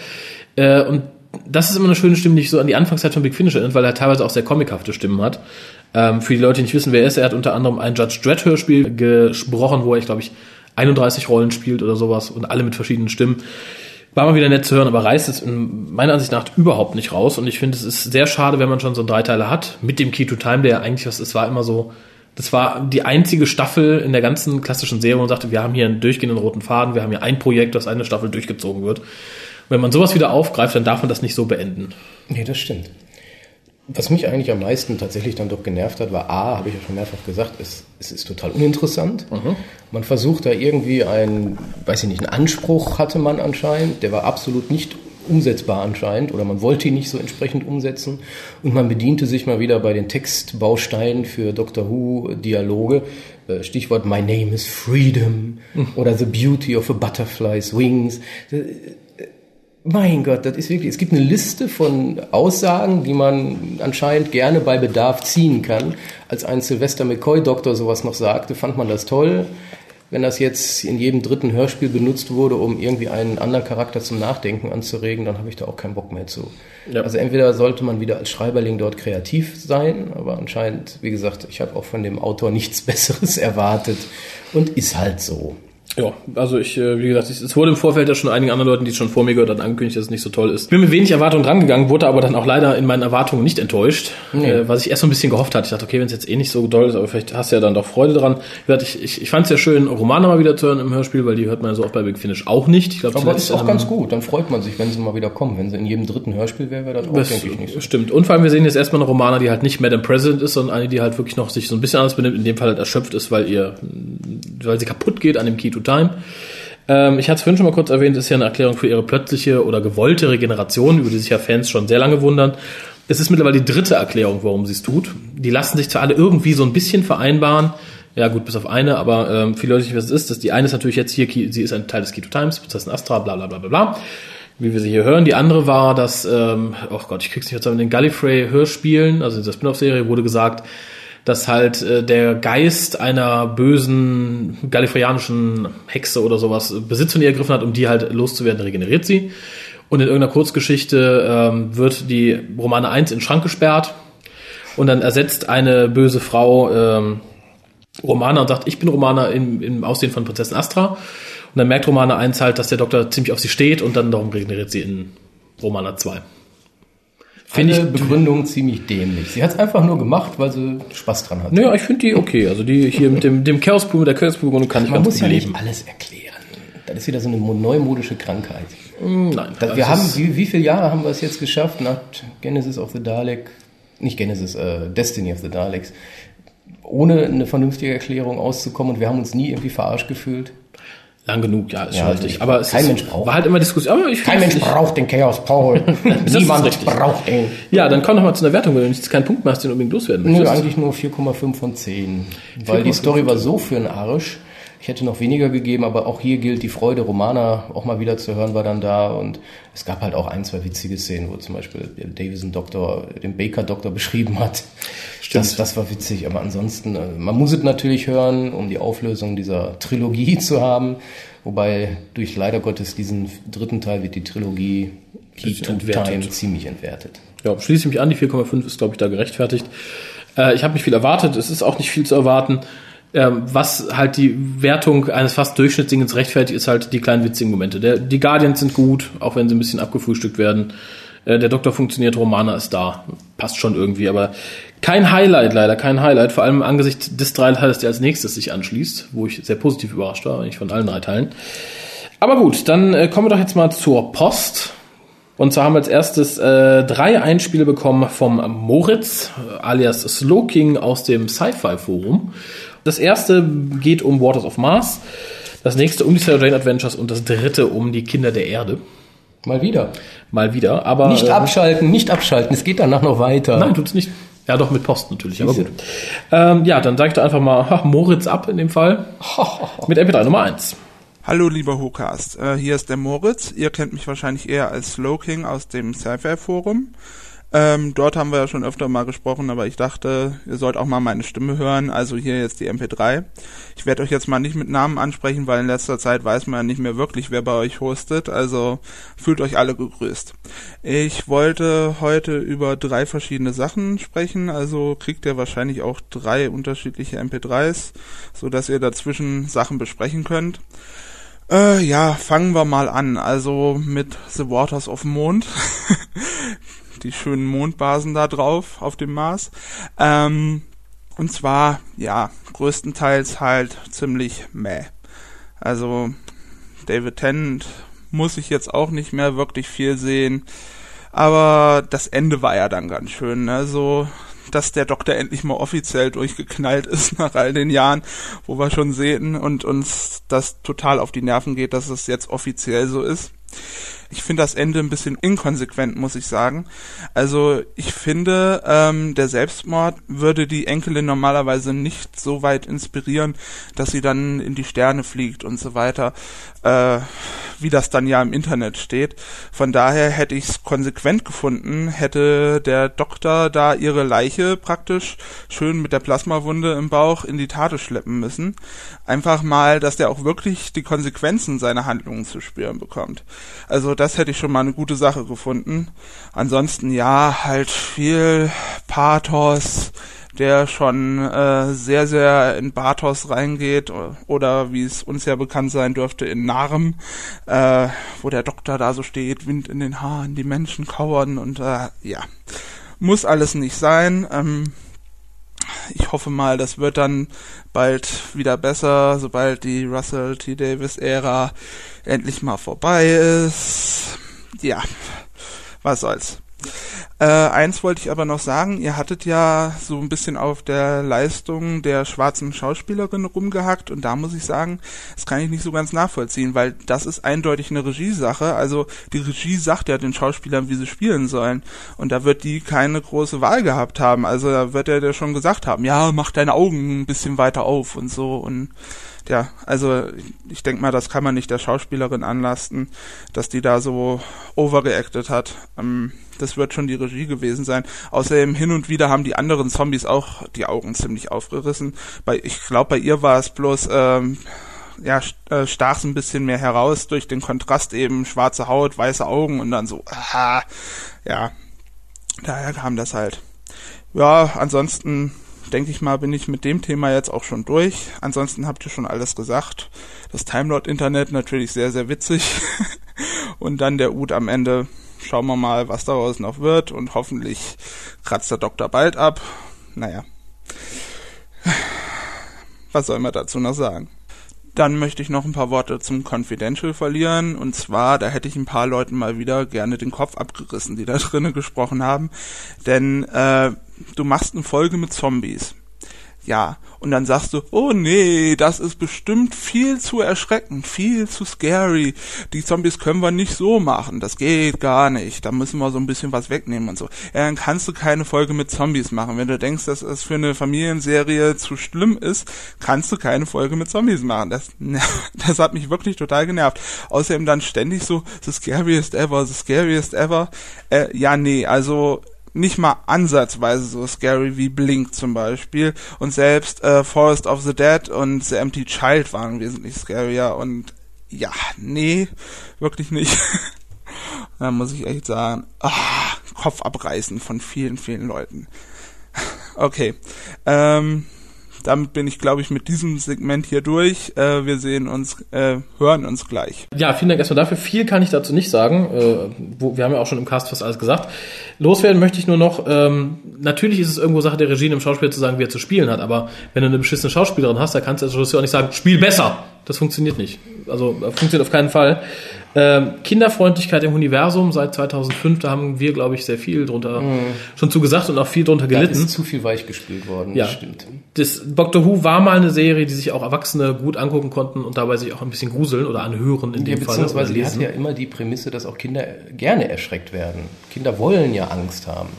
Äh, und das ist immer eine schöne Stimme, die ich so an die Anfangszeit von Big Finish erinnert, weil er teilweise auch sehr comichafte Stimmen hat. Ähm, für die Leute, die nicht wissen, wer er ist, er hat unter anderem ein Judge Dredd Hörspiel gesprochen, wo er, glaube ich, 31 Rollen spielt oder sowas und alle mit verschiedenen Stimmen. War mal wieder nett zu hören, aber reißt es in meiner Ansicht nach überhaupt nicht raus. Und ich finde, es ist sehr schade, wenn man schon so einen Dreiteiler hat, mit dem Key to Time, der ja eigentlich was, es war immer so Das war die einzige Staffel in der ganzen klassischen Serie, wo man sagte, wir haben hier einen durchgehenden roten Faden, wir haben hier ein Projekt, das eine Staffel durchgezogen wird. Wenn man sowas wieder aufgreift, dann darf man das nicht so beenden. Nee, das stimmt. Was mich eigentlich am meisten tatsächlich dann doch genervt hat, war A, habe ich ja schon mehrfach gesagt, es, es ist total uninteressant. Man versucht da irgendwie ein, weiß ich nicht, einen Anspruch hatte man anscheinend, der war absolut nicht umsetzbar anscheinend oder man wollte ihn nicht so entsprechend umsetzen und man bediente sich mal wieder bei den Textbausteinen für Doctor Who Dialoge, äh, Stichwort My Name is Freedom oder The Beauty of a Butterfly's Wings. Mein Gott, das ist wirklich, es gibt eine Liste von Aussagen, die man anscheinend gerne bei Bedarf ziehen kann. Als ein Sylvester McCoy-Doktor sowas noch sagte, fand man das toll. Wenn das jetzt in jedem dritten Hörspiel benutzt wurde, um irgendwie einen anderen Charakter zum Nachdenken anzuregen, dann habe ich da auch keinen Bock mehr zu. Ja. Also entweder sollte man wieder als Schreiberling dort kreativ sein, aber anscheinend, wie gesagt, ich habe auch von dem Autor <laughs> nichts Besseres erwartet und ist halt so. Ja, also ich, äh, wie gesagt, es wurde im Vorfeld ja schon einigen anderen Leuten, die es schon vor mir gehört hatten, angekündigt, dass es nicht so toll ist. Bin mit wenig Erwartung drangegangen, wurde aber dann auch leider in meinen Erwartungen nicht enttäuscht, äh, was ich erst so ein bisschen gehofft hatte. Ich dachte, okay, wenn es jetzt eh nicht so doll ist, aber vielleicht hast du ja dann doch Freude dran. Wie gesagt, ich, ich, ich fand es ja schön, Romana mal wieder zu hören im Hörspiel, weil die hört man ja so oft bei Big Finish auch nicht. Ich glaube, Aber ist auch ganz gut, dann freut man sich, wenn sie mal wieder kommen. Wenn sie in jedem dritten Hörspiel wäre, wäre das auch, Das denke ich, nicht so. stimmt. Und vor allem, wir sehen jetzt erstmal eine Romana, die halt nicht Madam President ist, sondern eine, die halt wirklich noch sich so ein bisschen anders benimmt, in dem Fall halt erschöpft ist, weil ihr, weil sie kaputt geht an dem Key to Time. Ähm, ich hatte es vorhin schon mal kurz erwähnt, ist ja eine Erklärung für ihre plötzliche oder gewollte Regeneration, über die sich ja Fans schon sehr lange wundern. Es ist mittlerweile die dritte Erklärung, warum sie es tut. Die lassen sich zwar alle irgendwie so ein bisschen vereinbaren, ja gut, bis auf eine, aber ähm, viele Leute nicht, was es ist. Das, die eine ist natürlich jetzt hier, sie ist ein Teil des Keto Times, Prinzessin Astra, bla bla bla bla bla. Wie wir sie hier hören. Die andere war, dass, ähm, oh Gott, ich krieg's nicht mehr zusammen, in den Gallifrey-Hörspielen, also in der Spin-off-Serie, wurde gesagt, dass halt äh, der Geist einer bösen gallifreyanischen Hexe oder sowas Besitz von ihr ergriffen hat, um die halt loszuwerden, regeneriert sie. Und in irgendeiner Kurzgeschichte ähm, wird die Romane 1 in den Schrank gesperrt und dann ersetzt eine böse Frau ähm, Romana und sagt, ich bin Romana im, im Aussehen von Prinzessin Astra. Und dann merkt Romana 1 halt, dass der Doktor ziemlich auf sie steht und dann darum regeneriert sie in Romana 2. Finde ich Begründung ziemlich dämlich. Sie hat es einfach nur gemacht, weil sie Spaß dran hat. Naja, ich finde die okay. Also die hier mit dem, dem Chaos-Pool, mit der Chaos-Pool kann ich Man ganz muss ja leben. nicht alles erklären. Das ist wieder so eine mo- neumodische Krankheit. Hm, Nein. Da, also wir es haben, wie, wie viele Jahre haben wir es jetzt geschafft nach Genesis of the Dalek, nicht Genesis, äh, Destiny of the Daleks, ohne eine vernünftige Erklärung auszukommen und wir haben uns nie irgendwie verarscht gefühlt? Lang genug, ja, ist Ja, schon richtig. ich- Aber es kein Mensch braucht- war halt immer Diskussion. Aber ich Kein Mensch braucht den Chaos Paul. <laughs> Niemand richtig. braucht ihn. Ja, dann komm doch mal zu einer Wertung, wenn du jetzt keinen Punkt mehr hast, den unbedingt loswerden Nö, möchtest. eigentlich nur 4,5 von 10. Weil die 4,5 Story war so für einen Arsch. Ich hätte noch weniger gegeben, aber auch hier gilt die Freude, Romana auch mal wieder zu hören, war dann da. Und es gab halt auch ein, zwei witzige Szenen, wo zum Beispiel der Davison-Doktor den Baker-Doktor beschrieben hat. Das, das war witzig, aber ansonsten, äh, man muss es natürlich hören, um die Auflösung dieser Trilogie <laughs> zu haben. Wobei durch leider Gottes diesen dritten Teil wird die Trilogie Key to. Time ziemlich entwertet. Ja, schließe ich mich an, die 4,5 ist, glaube ich, da gerechtfertigt. Äh, ich habe nicht viel erwartet, es ist auch nicht viel zu erwarten. Ähm, was halt die Wertung eines fast Durchschnittsdingens rechtfertigt, ist halt die kleinen witzigen Momente. Der, die Guardians sind gut, auch wenn sie ein bisschen abgefrühstückt werden. Äh, der Doktor funktioniert, Romana ist da. Passt schon irgendwie, aber kein Highlight leider, kein Highlight. Vor allem angesichts des drei Teils, der als nächstes sich anschließt, wo ich sehr positiv überrascht war, eigentlich von allen drei Teilen. Aber gut, dann äh, kommen wir doch jetzt mal zur Post. Und zwar haben wir als erstes äh, drei Einspiele bekommen vom Moritz, äh, alias Slow King aus dem Sci-Fi-Forum. Das erste geht um Waters of Mars, das nächste um die Sarah Jane Adventures und das dritte um die Kinder der Erde. Mal wieder. Mal wieder, aber... Nicht äh, abschalten, nicht abschalten. Es geht danach noch weiter. Nein, tut's nicht. Ja, doch, mit Post natürlich, aber Siehste. gut. Ähm, ja, dann sag ich da einfach mal ha, Moritz ab in dem Fall. <laughs> Mit MP3 Nummer 1. Hallo lieber WhoCast, äh, hier ist der Moritz. Ihr kennt mich wahrscheinlich eher als Slow King aus dem Sci-Fi Forum. Ähm, dort haben wir ja schon öfter mal gesprochen, aber ich dachte, ihr sollt auch mal meine Stimme hören, also hier jetzt die MP3. Ich werde euch jetzt mal nicht mit Namen ansprechen, weil in letzter Zeit weiß man ja nicht mehr wirklich, wer bei euch hostet, also fühlt euch alle gegrüßt. Ich wollte heute über drei verschiedene Sachen sprechen, also kriegt ihr wahrscheinlich auch drei unterschiedliche MP3s, so dass ihr dazwischen Sachen besprechen könnt. Äh, ja, fangen wir mal an. Also mit The Waters of Mond. <laughs> Die schönen Mondbasen da drauf auf dem Mars. Ähm, Und zwar, ja, größtenteils halt ziemlich meh. Also David Tennant muss ich jetzt auch nicht mehr wirklich viel sehen. Aber das Ende war ja dann ganz schön, ne? So, dass der Doktor endlich mal offiziell durchgeknallt <laughs> ist nach all den Jahren, wo wir schon sehen und uns das total auf die Nerven geht, dass es jetzt offiziell so ist. Ich finde das Ende ein bisschen inkonsequent, muss ich sagen. Also ich finde, ähm, der Selbstmord würde die Enkelin normalerweise nicht so weit inspirieren, dass sie dann in die Sterne fliegt und so weiter, äh, wie das dann ja im Internet steht. Von daher hätte ich es konsequent gefunden, hätte der Doktor da ihre Leiche praktisch schön mit der Plasmawunde im Bauch in die Tate schleppen müssen. Einfach mal, dass der auch wirklich die Konsequenzen seiner Handlungen zu spüren bekommt. Also das hätte ich schon mal eine gute Sache gefunden. Ansonsten ja, halt viel Pathos, der schon äh, sehr, sehr in Bathos reingeht oder wie es uns ja bekannt sein dürfte in Narm, äh, wo der Doktor da so steht, Wind in den Haaren, die Menschen kauern und äh, ja, muss alles nicht sein. Ähm, ich hoffe mal, das wird dann bald wieder besser, sobald die Russell T. Davis Ära endlich mal vorbei ist. Ja, was soll's. Äh, eins wollte ich aber noch sagen, ihr hattet ja so ein bisschen auf der Leistung der schwarzen Schauspielerin rumgehackt und da muss ich sagen, das kann ich nicht so ganz nachvollziehen, weil das ist eindeutig eine Regiesache. Also die Regie sagt ja den Schauspielern, wie sie spielen sollen und da wird die keine große Wahl gehabt haben. Also da wird er ja schon gesagt haben, ja, mach deine Augen ein bisschen weiter auf und so und ja, also ich denke mal, das kann man nicht der Schauspielerin anlasten, dass die da so overreacted hat. Ähm, das wird schon die Regie gewesen sein. Außerdem hin und wieder haben die anderen Zombies auch die Augen ziemlich aufgerissen. Bei, ich glaube, bei ihr war es bloß, ähm, ja, äh, stach ein bisschen mehr heraus durch den Kontrast eben schwarze Haut, weiße Augen und dann so, aha, ja, daher kam das halt. Ja, ansonsten denke ich mal, bin ich mit dem Thema jetzt auch schon durch. Ansonsten habt ihr schon alles gesagt. Das Timelord-Internet natürlich sehr, sehr witzig. <laughs> und dann der Ut am Ende Schauen wir mal, was daraus noch wird und hoffentlich kratzt der Doktor bald ab. Naja. Was soll man dazu noch sagen? Dann möchte ich noch ein paar Worte zum Confidential verlieren. Und zwar, da hätte ich ein paar Leuten mal wieder gerne den Kopf abgerissen, die da drinnen gesprochen haben. Denn äh, du machst eine Folge mit Zombies. Ja, und dann sagst du, oh nee, das ist bestimmt viel zu erschreckend, viel zu scary. Die Zombies können wir nicht so machen, das geht gar nicht. Da müssen wir so ein bisschen was wegnehmen und so. Ja, dann kannst du keine Folge mit Zombies machen. Wenn du denkst, dass es für eine Familienserie zu schlimm ist, kannst du keine Folge mit Zombies machen. Das, <laughs> das hat mich wirklich total genervt. Außerdem dann ständig so, the scariest ever, the scariest ever. Äh, ja, nee, also nicht mal ansatzweise so scary wie Blink zum Beispiel. Und selbst äh, Forest of the Dead und The Empty Child waren wesentlich scarier. Und ja, nee, wirklich nicht. <laughs> da muss ich echt sagen, ah, Kopf abreißen von vielen, vielen Leuten. <laughs> Okay. Ähm, damit bin ich, glaube ich, mit diesem Segment hier durch. Äh, wir sehen uns, äh, hören uns gleich. Ja, vielen Dank erstmal dafür. Viel kann ich dazu nicht sagen. Äh, wir haben ja auch schon im Cast fast alles gesagt. Loswerden möchte ich nur noch, ähm, natürlich ist es irgendwo Sache der Regie, einem Schauspieler zu sagen, wie er zu spielen hat, aber wenn du eine beschissene Schauspielerin hast, da kannst du als auch nicht sagen, spiel besser. Das funktioniert nicht. Also äh, funktioniert auf keinen Fall. Ähm, Kinderfreundlichkeit im Universum seit 2005, da haben wir, glaube ich, sehr viel drunter mm. schon zugesagt und auch viel drunter gelitten. Da ist zu viel weichgespült worden, ja. das stimmt. Das Doctor Who war mal eine Serie, die sich auch Erwachsene gut angucken konnten und dabei sich auch ein bisschen gruseln oder anhören in ja, dem Fall. Beziehungsweise die hat ja immer die Prämisse, dass auch Kinder gerne erschreckt werden. Kinder wollen ja Angst haben.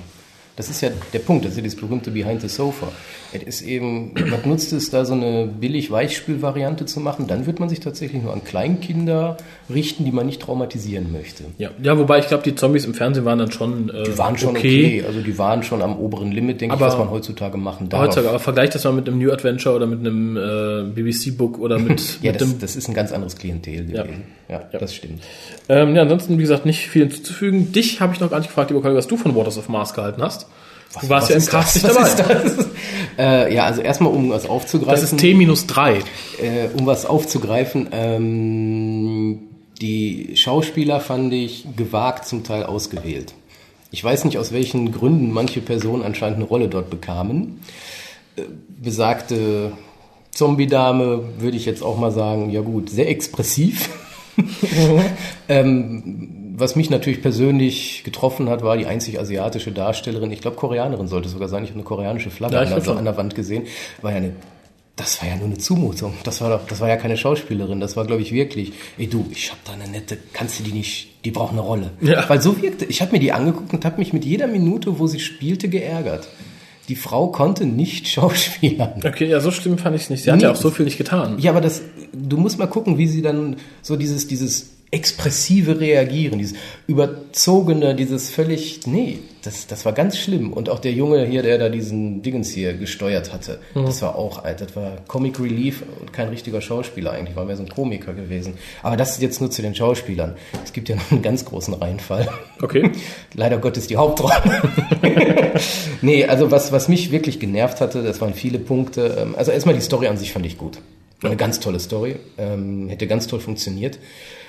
Das ist ja der Punkt, das ist ja das berühmte Behind the Sofa. Es ist eben, was nutzt es, da so eine billig Weichspül-Variante zu machen? Dann wird man sich tatsächlich nur an Kleinkinder richten, die man nicht traumatisieren möchte. Ja, ja wobei ich glaube, die Zombies im Fernsehen waren dann schon äh, Die waren schon okay. okay. also die waren schon am oberen Limit, denke ich, was man heutzutage machen darf. Heutzutage, aber vergleicht das mal mit einem New Adventure oder mit einem äh, BBC-Book oder <laughs> mit, ja, mit das, das ist ein ganz anderes Klientel gewesen. Ja, ja, ja. das stimmt. Ähm, ja, ansonsten, wie gesagt, nicht viel hinzuzufügen. Dich habe ich noch gar nicht gefragt, lieber Kollege, was du von Waters of Mars gehalten hast. Was, du warst ja im Cast nicht dabei. <laughs> äh, ja, also erstmal, um was aufzugreifen. Das ist T minus drei. Äh, um was aufzugreifen, ähm, die Schauspieler fand ich gewagt, zum Teil ausgewählt. Ich weiß nicht, aus welchen Gründen manche Personen anscheinend eine Rolle dort bekamen. äh, besagte Zombie-Dame, würde ich jetzt auch mal sagen, ja gut, sehr expressiv. <laughs> ähm, was mich natürlich persönlich getroffen hat, war die einzig asiatische Darstellerin. Ich glaube, Koreanerin sollte sogar sein. Ich habe eine koreanische Flagge Ja, an, der, an der Wand gesehen. War ja eine, das war ja nur eine Zumutung. Das war doch, das war ja keine Schauspielerin. Das war, glaube ich, wirklich. Ey du, ich habe da eine nette. Kannst du die nicht? Die braucht eine Rolle. Ja. Weil so wirkte. Ich habe mir die angeguckt und habe mich mit jeder Minute, wo sie spielte, geärgert. Die Frau konnte nicht <laughs> schauspielern. Okay, ja, so schlimm fand ich es nicht. Sie hat ja Nee. auch so viel nicht getan. Ja, aber das, du musst mal gucken, wie sie dann so dieses, dieses expressive Reagieren, dieses überzogene, dieses völlig, nee, das, das war ganz schlimm. Und auch der Junge hier, der da diesen Dingens hier gesteuert hatte, das war auch, das war Comic Relief und kein richtiger Schauspieler eigentlich, war mehr so ein Komiker gewesen. Aber das ist jetzt nur zu den Schauspielern. Es gibt ja noch einen ganz großen Reinfall. Okay. <laughs> Leider Gottes die Hauptrolle. <laughs> nee, also was, was mich wirklich genervt hatte, das waren viele Punkte. Ähm, Also erstmal die Story an sich fand ich gut. Eine ganz tolle Story. Ähm, hätte ganz toll funktioniert.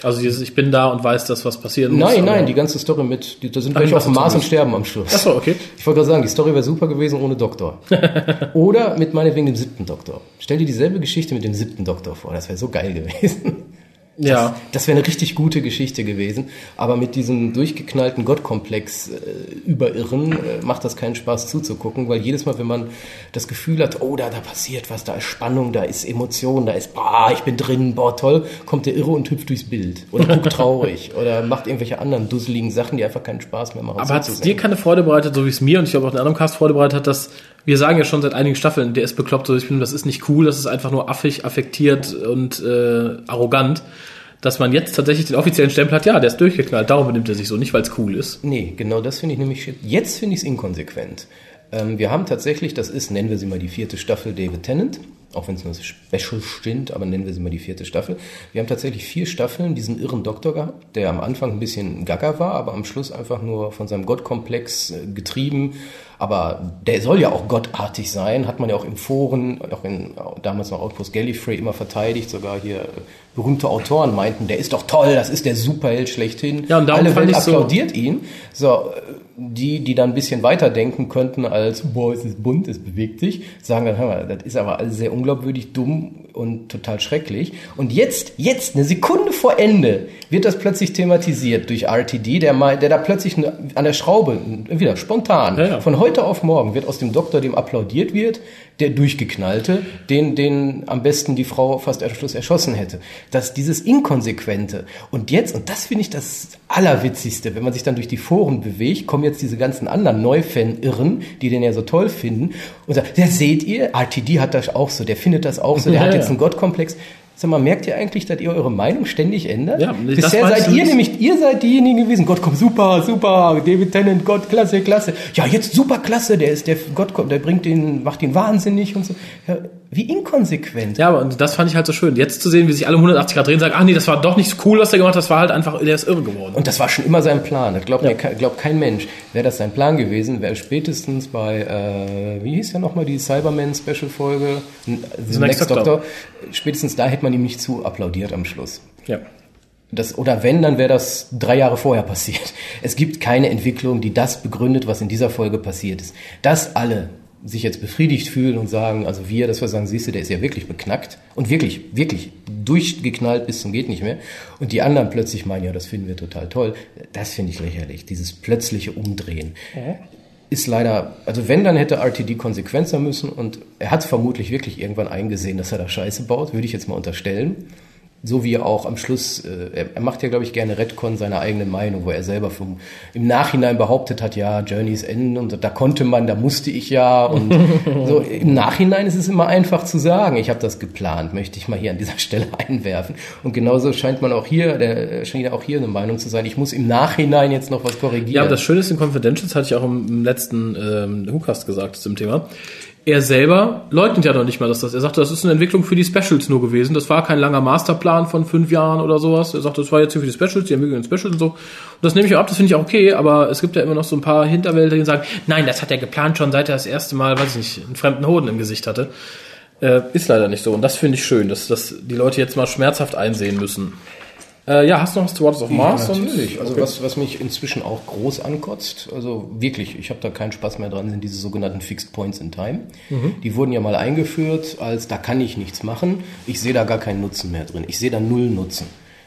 Also dieses, ich bin da und weiß, dass was passieren muss. Nein, nein, die ganze Story mit, die, da sind Ach, welche auf dem Mars und sterben am Schluss. Ach so, okay. Ich wollte gerade sagen, die Story wäre super gewesen ohne Doktor. <laughs> Oder mit meinetwegen dem siebten Doktor. Stell dir dieselbe Geschichte mit dem siebten Doktor vor. Das wäre so geil gewesen. Ja. Das wäre eine richtig gute Geschichte gewesen. Aber mit diesem durchgeknallten Gottkomplex äh, überirren äh, macht das keinen Spaß zuzugucken, weil jedes Mal, wenn man das Gefühl hat, oh, da, da passiert was, da ist Spannung, da ist Emotion, da ist, boah, ich bin drin, boah, toll, kommt der Irre und hüpft durchs Bild. Oder guckt <laughs> traurig. oder macht irgendwelche anderen dusseligen Sachen, die einfach keinen Spaß mehr machen. Aber hat es dir keine Freude bereitet, so wie es mir und ich glaube auch den anderen Cast Freude bereitet hat, dass wir sagen ja schon seit einigen Staffeln, der ist bekloppt, so ich finde, das ist nicht cool, das ist einfach nur affig, affektiert und äh, arrogant, dass man jetzt tatsächlich den offiziellen Stempel hat, ja, der ist durchgeknallt, darum benimmt er sich so, nicht weil es cool ist. Nee, genau das finde ich nämlich, jetzt finde ich es inkonsequent. Ähm, wir haben tatsächlich, das ist, nennen wir sie mal die vierte Staffel David Tennant, auch wenn es nur Special stimmt, aber nennen wir sie mal die vierte Staffel. Wir haben tatsächlich vier Staffeln diesen irren Doktor gehabt, der am Anfang ein bisschen gaga war, aber am Schluss einfach nur von seinem Gottkomplex äh, getrieben. Aber der soll ja auch gottartig sein, hat man ja auch im Foren, auch in damals noch Outpost Gallifrey immer verteidigt, sogar hier äh, berühmte Autoren meinten, der ist doch toll, das ist der Superheld schlechthin. Ja, und darum Alle fand Welt ich so- applaudiert ihn. So, äh, die, die dann ein bisschen weiter denken könnten als, boah, es ist bunt, es bewegt sich, sagen dann, hör mal, das ist aber alles sehr unglaubwürdig, dumm und total schrecklich. Und jetzt, jetzt, eine Sekunde vor Ende, wird das plötzlich thematisiert durch RTD, der mal, der da plötzlich an der Schraube, wieder spontan, Ja, ja. von heute auf morgen wird aus dem Doktor, dem applaudiert wird, der durchgeknallte, den, den am besten die Frau fast am Schluss erschossen hätte. Das, dieses Inkonsequente. Und jetzt, und das finde ich das Allerwitzigste, wenn man sich dann durch die Foren bewegt, kommen jetzt diese ganzen anderen Neufan-Irren, die den ja so toll finden, und sagen, ja, seht ihr, RTD hat das auch so, der findet das auch so, der Ja, hat ja. jetzt einen Gottkomplex. Sag mal, merkt ihr eigentlich, dass ihr eure Meinung ständig ändert? Ja, Bisher seid ihr nicht? nämlich, ihr seid diejenigen gewesen. Gott, komm, super, super, David Tennant, Gott, klasse, klasse. Ja, jetzt super klasse, der ist der Gott, kommt, der bringt den, macht ihn wahnsinnig und so. Ja, wie inkonsequent. Ja, aber und das fand ich halt so schön. Jetzt zu sehen, wie sich alle um 180 Grad drehen und sagen, ach nee, das war doch nicht so cool, was der gemacht hat, das war halt einfach, der ist irre geworden. Und das war schon immer sein Plan. Das glaubt, ke- glaubt kein Mensch. Wäre das sein Plan gewesen, wäre spätestens bei, äh, wie hieß ja nochmal die Cyberman-Special-Folge? N- The, Next Doctor. Spätestens da hätte man ihm nicht zu applaudiert am Schluss. ja. Das, oder wenn, dann wäre das drei Jahre vorher passiert. Es gibt keine Entwicklung, die das begründet, was in dieser Folge passiert ist. Dass alle sich jetzt befriedigt fühlen und sagen, also wir, dass wir sagen, siehst du, der ist ja wirklich beknackt und wirklich, wirklich durchgeknallt bis zum geht nicht mehr. Und die anderen plötzlich meinen, ja, das finden wir total toll. Das finde ich lächerlich, dieses plötzliche Umdrehen. Ist leider, also wenn, dann hätte RTD konsequent sein müssen und er hat vermutlich wirklich irgendwann eingesehen, dass er da Scheiße baut, würde ich jetzt mal unterstellen. So wie er auch am Schluss, äh, er, macht ja, glaube ich, gerne Redcon seiner eigenen Meinung, wo er selber vom, im Nachhinein behauptet hat, ja, Journeys End und da konnte man, da musste ich ja. Und <laughs> so im Nachhinein ist es immer einfach zu sagen, ich habe das geplant, möchte ich mal hier an dieser <laughs> Stelle einwerfen. Und genauso scheint man auch hier, der scheint ja auch hier eine Meinung zu sein, ich muss im Nachhinein jetzt noch was korrigieren. Ja, aber das Schöne ist in Confidentials, hatte ich auch im, im letzten ähm, Hookast gesagt zum Thema. Er selber leugnet ja noch nicht mal, dass das. Er sagte, das ist eine Entwicklung für die Specials nur gewesen. Das war kein langer Masterplan von fünf Jahren oder sowas. Er sagte, das war jetzt hier für die Specials, die entwickeln Specials und so. Und das nehme ich auch ab, das finde ich auch okay, aber es gibt ja immer noch so ein paar Hinterwälder, die sagen, nein, das hat er geplant schon, seit er das erste Mal, weiß ich nicht, einen fremden Hoden im Gesicht hatte. Äh, ist leider nicht so. Und das finde ich schön, dass, dass die Leute jetzt mal schmerzhaft einsehen müssen. Äh, ja, hast du noch was zu Waters of Mars? Ja, natürlich. Also Okay. was, was mich inzwischen auch groß ankotzt, also wirklich, ich habe da keinen Spaß mehr dran, sind diese sogenannten Fixed Points in Time. Mhm. Die wurden ja mal eingeführt, als da kann ich nichts machen. Ich sehe da gar keinen Nutzen mehr drin. Ich sehe da null Nutzen.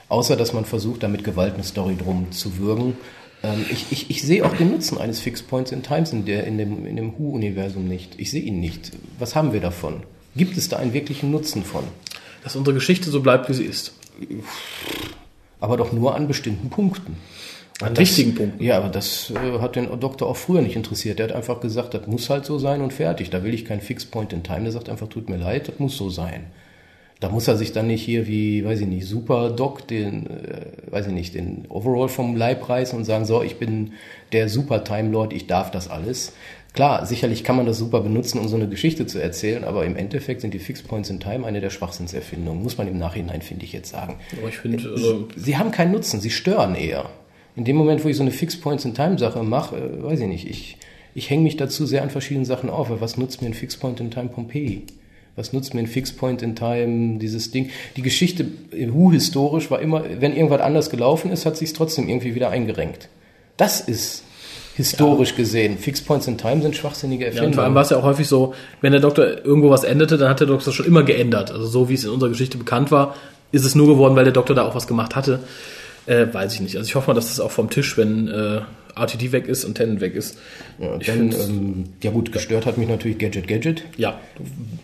Außer, dass man versucht, da mit Gewalt eine Story drum zu würgen. Ähm, ich, ich, ich sehe auch den Nutzen eines Fixed Points in Times in, der, in dem, in dem Who-Universum nicht. Ich sehe ihn nicht. Was haben wir davon? Gibt es da einen wirklichen Nutzen von? Dass unsere Geschichte so bleibt, wie sie ist. Aber doch nur an bestimmten Punkten. An Und wichtigen Punkten. Ja, aber das äh, hat den Doktor auch früher nicht interessiert. Der hat einfach gesagt, das muss halt so sein und fertig. Da will ich kein Fixed Point in Time. Der sagt einfach, tut mir leid, das muss so sein. Da muss er sich dann nicht hier wie, weiß ich nicht, Super Doc, den, äh, weiß ich nicht, den Overall vom Leib reißen und sagen, so, ich bin der Super Time Lord, ich darf das alles. Klar, sicherlich kann man das super benutzen, um so eine Geschichte zu erzählen, aber im Endeffekt sind die Fixed Points in Time eine der Schwachsinnserfindungen, muss man im Nachhinein, finde ich, jetzt sagen. Aber ich finde, also, Sie haben keinen Nutzen, sie stören eher. In dem Moment, wo ich so eine Fixed Points in Time Sache mache, äh, weiß ich nicht, ich, ich hänge mich dazu sehr an verschiedenen Sachen auf. Was nutzt mir ein Fixed Point in Time Pompeii? Was nutzt mir ein Fixed Point in Time dieses Ding? Die Geschichte äh, Who historisch war immer, wenn irgendwas anders gelaufen ist, hat sich trotzdem irgendwie wieder eingerenkt. Das ist historisch gesehen. Fixed Points in Time sind schwachsinnige ja, und Erfindungen. vor allem war es ja auch häufig so, wenn der Doktor irgendwo was änderte, dann hat der Doktor schon immer geändert. Also so wie es in unserer Geschichte bekannt war, ist es nur geworden, weil der Doktor da auch was gemacht hatte. Äh, weiß ich nicht. Also ich hoffe mal, dass das auch vom Tisch, wenn äh, RTD weg ist und Tennant weg ist. ja, ich dann, ähm, ja gut, gestört hat mich natürlich Gadget Gadget. Ja,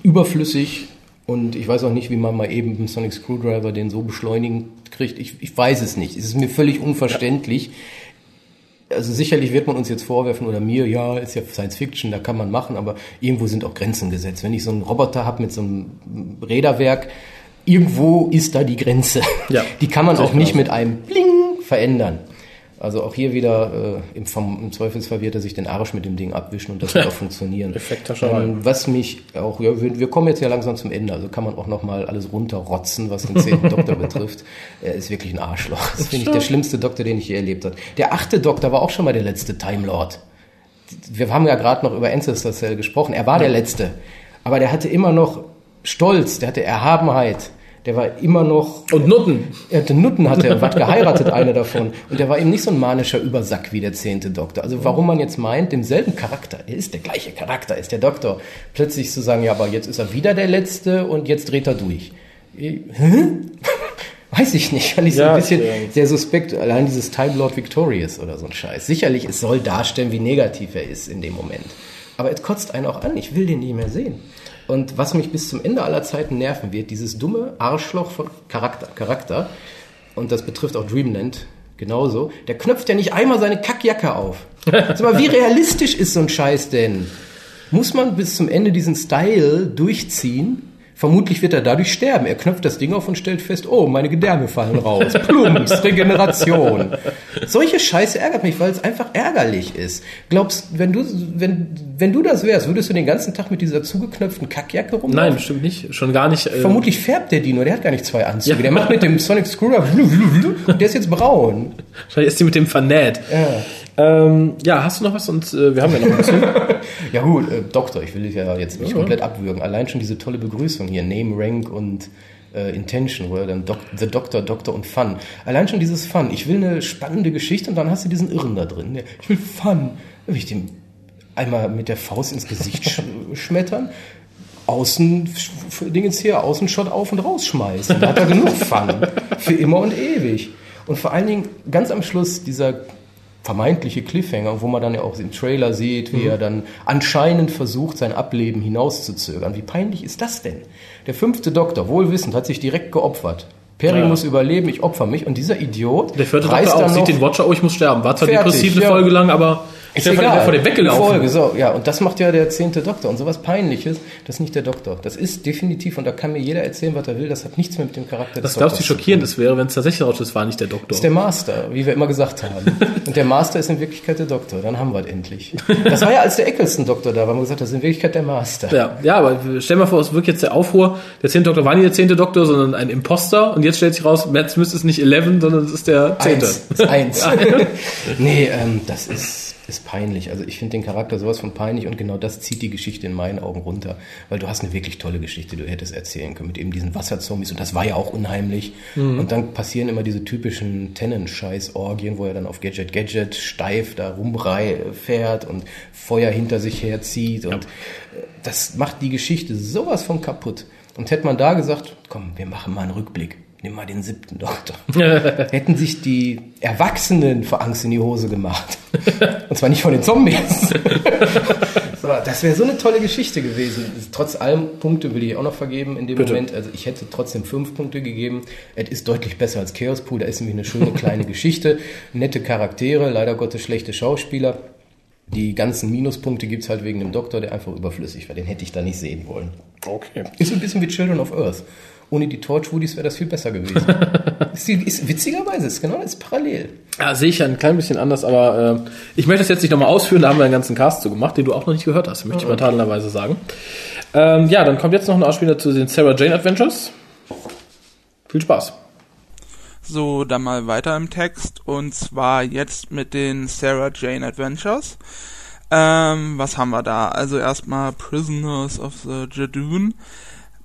überflüssig und ich weiß auch nicht, wie man mal eben mit dem Sonic Screwdriver den so beschleunigen kriegt. Ich, ich weiß es nicht. Es ist mir völlig unverständlich. Also sicherlich wird man uns jetzt vorwerfen oder mir, ja, ist ja Science Fiction, da kann man machen, aber irgendwo sind auch Grenzen gesetzt. Wenn ich so einen Roboter habe mit so einem Räderwerk, irgendwo ist da die Grenze. Ja, die kann man auch ich nicht mit einem Bling verändern. Also auch hier wieder äh, im, vom, im Zweifelsfall wird er sich den Arsch mit dem Ding abwischen und das wird auch funktionieren. Effekthascherei. Ähm, was mich auch, ja, wir, wir kommen jetzt ja langsam zum Ende, also kann man auch noch mal alles runterrotzen, was den zehnten <laughs> Doktor betrifft. Er ist wirklich ein Arschloch. Das finde ich der schlimmste Doktor, den ich je erlebt habe. Der achte Doktor war auch schon mal der letzte Time Lord. Wir haben ja gerade noch über Ancestor Cell gesprochen. Er war der letzte, aber der hatte immer noch Stolz, der hatte Erhabenheit. Der war immer noch und Nutten. er hatte Nutten hatte er, was geheiratet, eine davon. Und der war eben nicht so ein manischer Übersack wie der zehnte Doktor. Also warum man jetzt meint, demselben Charakter, er ist der gleiche Charakter, ist der Doktor, plötzlich zu sagen, ja, aber jetzt ist er wieder der Letzte und jetzt dreht er durch. Hä? <laughs> Weiß ich nicht, fand ich so Ja, ein bisschen ja. sehr suspekt. Allein dieses Time Lord Victorious oder so ein Scheiß. Sicherlich, es soll darstellen, wie negativ er ist in dem Moment. Aber es kotzt einen auch an, ich will den nie mehr sehen. Und was mich bis zum Ende aller Zeiten nerven wird, dieses dumme Arschloch von Charakter, Charakter, und das betrifft auch Dreamland genauso, der knöpft ja nicht einmal seine Kackjacke auf. <laughs> Sag mal, wie realistisch ist so ein Scheiß denn? Muss man bis zum Ende diesen Style durchziehen? Vermutlich wird er dadurch sterben. Er knöpft das Ding auf und stellt fest, oh, meine Gedärme fallen raus. Plumps, Regeneration. Solche Scheiße ärgert mich, weil es einfach ärgerlich ist. Glaubst, wenn du, wenn, wenn du das wärst, würdest du den ganzen Tag mit dieser zugeknöpften Kackjacke rumlaufen? Nein, bestimmt nicht. Schon gar nicht. Äh, Vermutlich färbt der Dino, der hat gar nicht zwei Anzüge. Ja. Der macht mit dem Sonic Screwdriver <laughs> und der ist jetzt braun. Wahrscheinlich ist die mit dem vernäht. Ja. Ähm, ja, hast du noch was? Und äh, wir haben ja noch ein bisschen. <laughs> Ja gut, äh, Doktor, ich will dich ja jetzt nicht komplett abwürgen. Allein schon diese tolle Begrüßung hier, Name, Rank und äh, Intention, wo er dann Doc The Doctor, Doctor und Fun. Allein schon dieses Fun. Ich will eine spannende Geschichte und dann hast du diesen Irren da drin. Ich will Fun. Dann will ich dem einmal mit der Faust ins Gesicht <laughs> sch schmettern. Außen, Dingens hier, Außenshot auf und rausschmeißen. Da hat er genug Fun. <laughs> Für immer und ewig. Und vor allen Dingen ganz am Schluss dieser vermeintliche Cliffhanger, wo man dann ja auch im Trailer sieht, wie er dann anscheinend versucht, sein Ableben hinauszuzögern. Wie peinlich ist das denn? Der fünfte Doktor, wohlwissend, hat sich direkt geopfert. Perry Ja. muss überleben, ich opfer mich. Und dieser Idiot Der vierte reißt Doktor auch, dann sieht den Watcher, oh, ich muss sterben. War zwar Fertig, depressiv eine ja. Folge lang, aber ist egal. wäre vor dem weggelaufen. Folge, so, ja, und das macht ja der zehnte Doktor. Und sowas Peinliches, das ist nicht der Doktor. Das ist definitiv, und da kann mir jeder erzählen, was er will, das hat nichts mehr mit dem Charakter Das des glaubst du, wie Doktors zu schockierend es wäre, wenn es tatsächlich rauscht, es war nicht der Doktor. Das ist der Master, wie wir immer gesagt haben. <laughs> Und der Master ist in Wirklichkeit der Doktor. Dann haben wir es endlich. Das war ja, als der Eccleston-Doktor da war, haben wir gesagt, das ist in Wirklichkeit der Master. Ja, ja, aber stell mal vor, es wirkt jetzt der Aufruhr, der zehnte Doktor war nicht der zehnte Doktor, sondern ein Imposter und jetzt stellt sich raus, Matt Smith ist nicht 11, sondern es ist der zehnte. Eins. Eins. <laughs> nee, ähm, das ist ist peinlich. Also ich finde den Charakter sowas von peinlich und genau das zieht die Geschichte in meinen Augen runter, weil du hast eine wirklich tolle Geschichte, du hättest erzählen können mit eben diesen Wasserzombies und das war ja auch unheimlich. Mhm. Und dann passieren immer diese typischen Tennant-Scheiß-Orgien, wo er dann auf Gadget Gadget steif da rumfährt und Feuer hinter sich herzieht und ja. das macht die Geschichte sowas von kaputt. Und hätte man da gesagt, komm, wir machen mal einen Rückblick nimm mal den siebten Doktor. <laughs> Hätten sich die Erwachsenen vor Angst in die Hose gemacht. Und zwar nicht von den Zombies. <laughs> so, das wäre so eine tolle Geschichte gewesen. Trotz allem Punkte will ich auch noch vergeben in dem Bitte. Moment. Also ich hätte trotzdem fünf Punkte gegeben. Es ist deutlich besser als Chaos Pool. Da ist nämlich eine schöne kleine <laughs> Geschichte. Nette Charaktere, leider Gottes schlechte Schauspieler. Die ganzen Minuspunkte gibt es halt wegen dem Doktor, der einfach überflüssig war. Den hätte ich da nicht sehen wollen. Okay. Ist ein bisschen wie Children of Earth ohne die Torchwoodies wäre das viel besser gewesen. <laughs> ist, ist, witzigerweise, ist genau das parallel. Ja, sehe ich ja ein klein bisschen anders, aber äh, ich möchte das jetzt nicht nochmal ausführen, da haben wir einen ganzen Cast zu gemacht, den du auch noch nicht gehört hast, möchte ich mal tadelnderweise sagen. Ähm, ja, dann kommt jetzt noch ein Ausspieler zu den Sarah Jane Adventures. Viel Spaß. So, dann mal weiter im Text und zwar jetzt mit den Sarah Jane Adventures. Ähm, was haben wir da? Also erstmal Prisoners of the Jadoon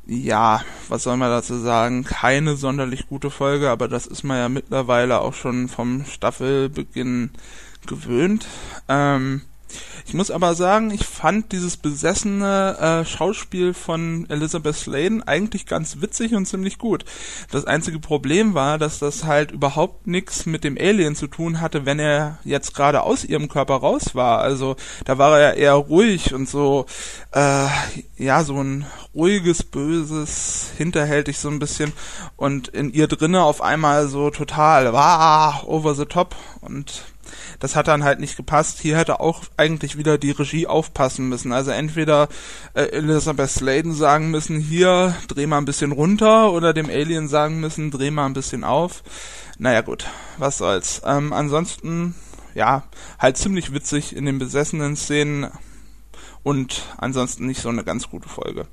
ja, was soll man dazu sagen? Keine sonderlich gute Folge, aber das ist man ja mittlerweile auch schon vom Staffelbeginn gewöhnt. Ähm, ich muss aber sagen, ich fand dieses besessene äh, Schauspiel von Elizabeth Sladen eigentlich ganz witzig und ziemlich gut. Das einzige Problem war, dass das halt überhaupt nichts mit dem Alien zu tun hatte, wenn er jetzt gerade aus ihrem Körper raus war. Also da war er eher ruhig und so, äh, ja, so ein ruhiges, böses, hinterhältig so ein bisschen und in ihr drinne auf einmal so total, wow, over the top und das hat dann halt nicht gepasst. Hier hätte auch eigentlich wieder die Regie aufpassen müssen. Also entweder äh, Elizabeth Sladen sagen müssen, hier dreh mal ein bisschen runter oder dem Alien sagen müssen, dreh mal ein bisschen auf. Naja gut, was soll's. Ähm, ansonsten, ja, halt ziemlich witzig in den besessenen Szenen und ansonsten nicht so eine ganz gute Folge.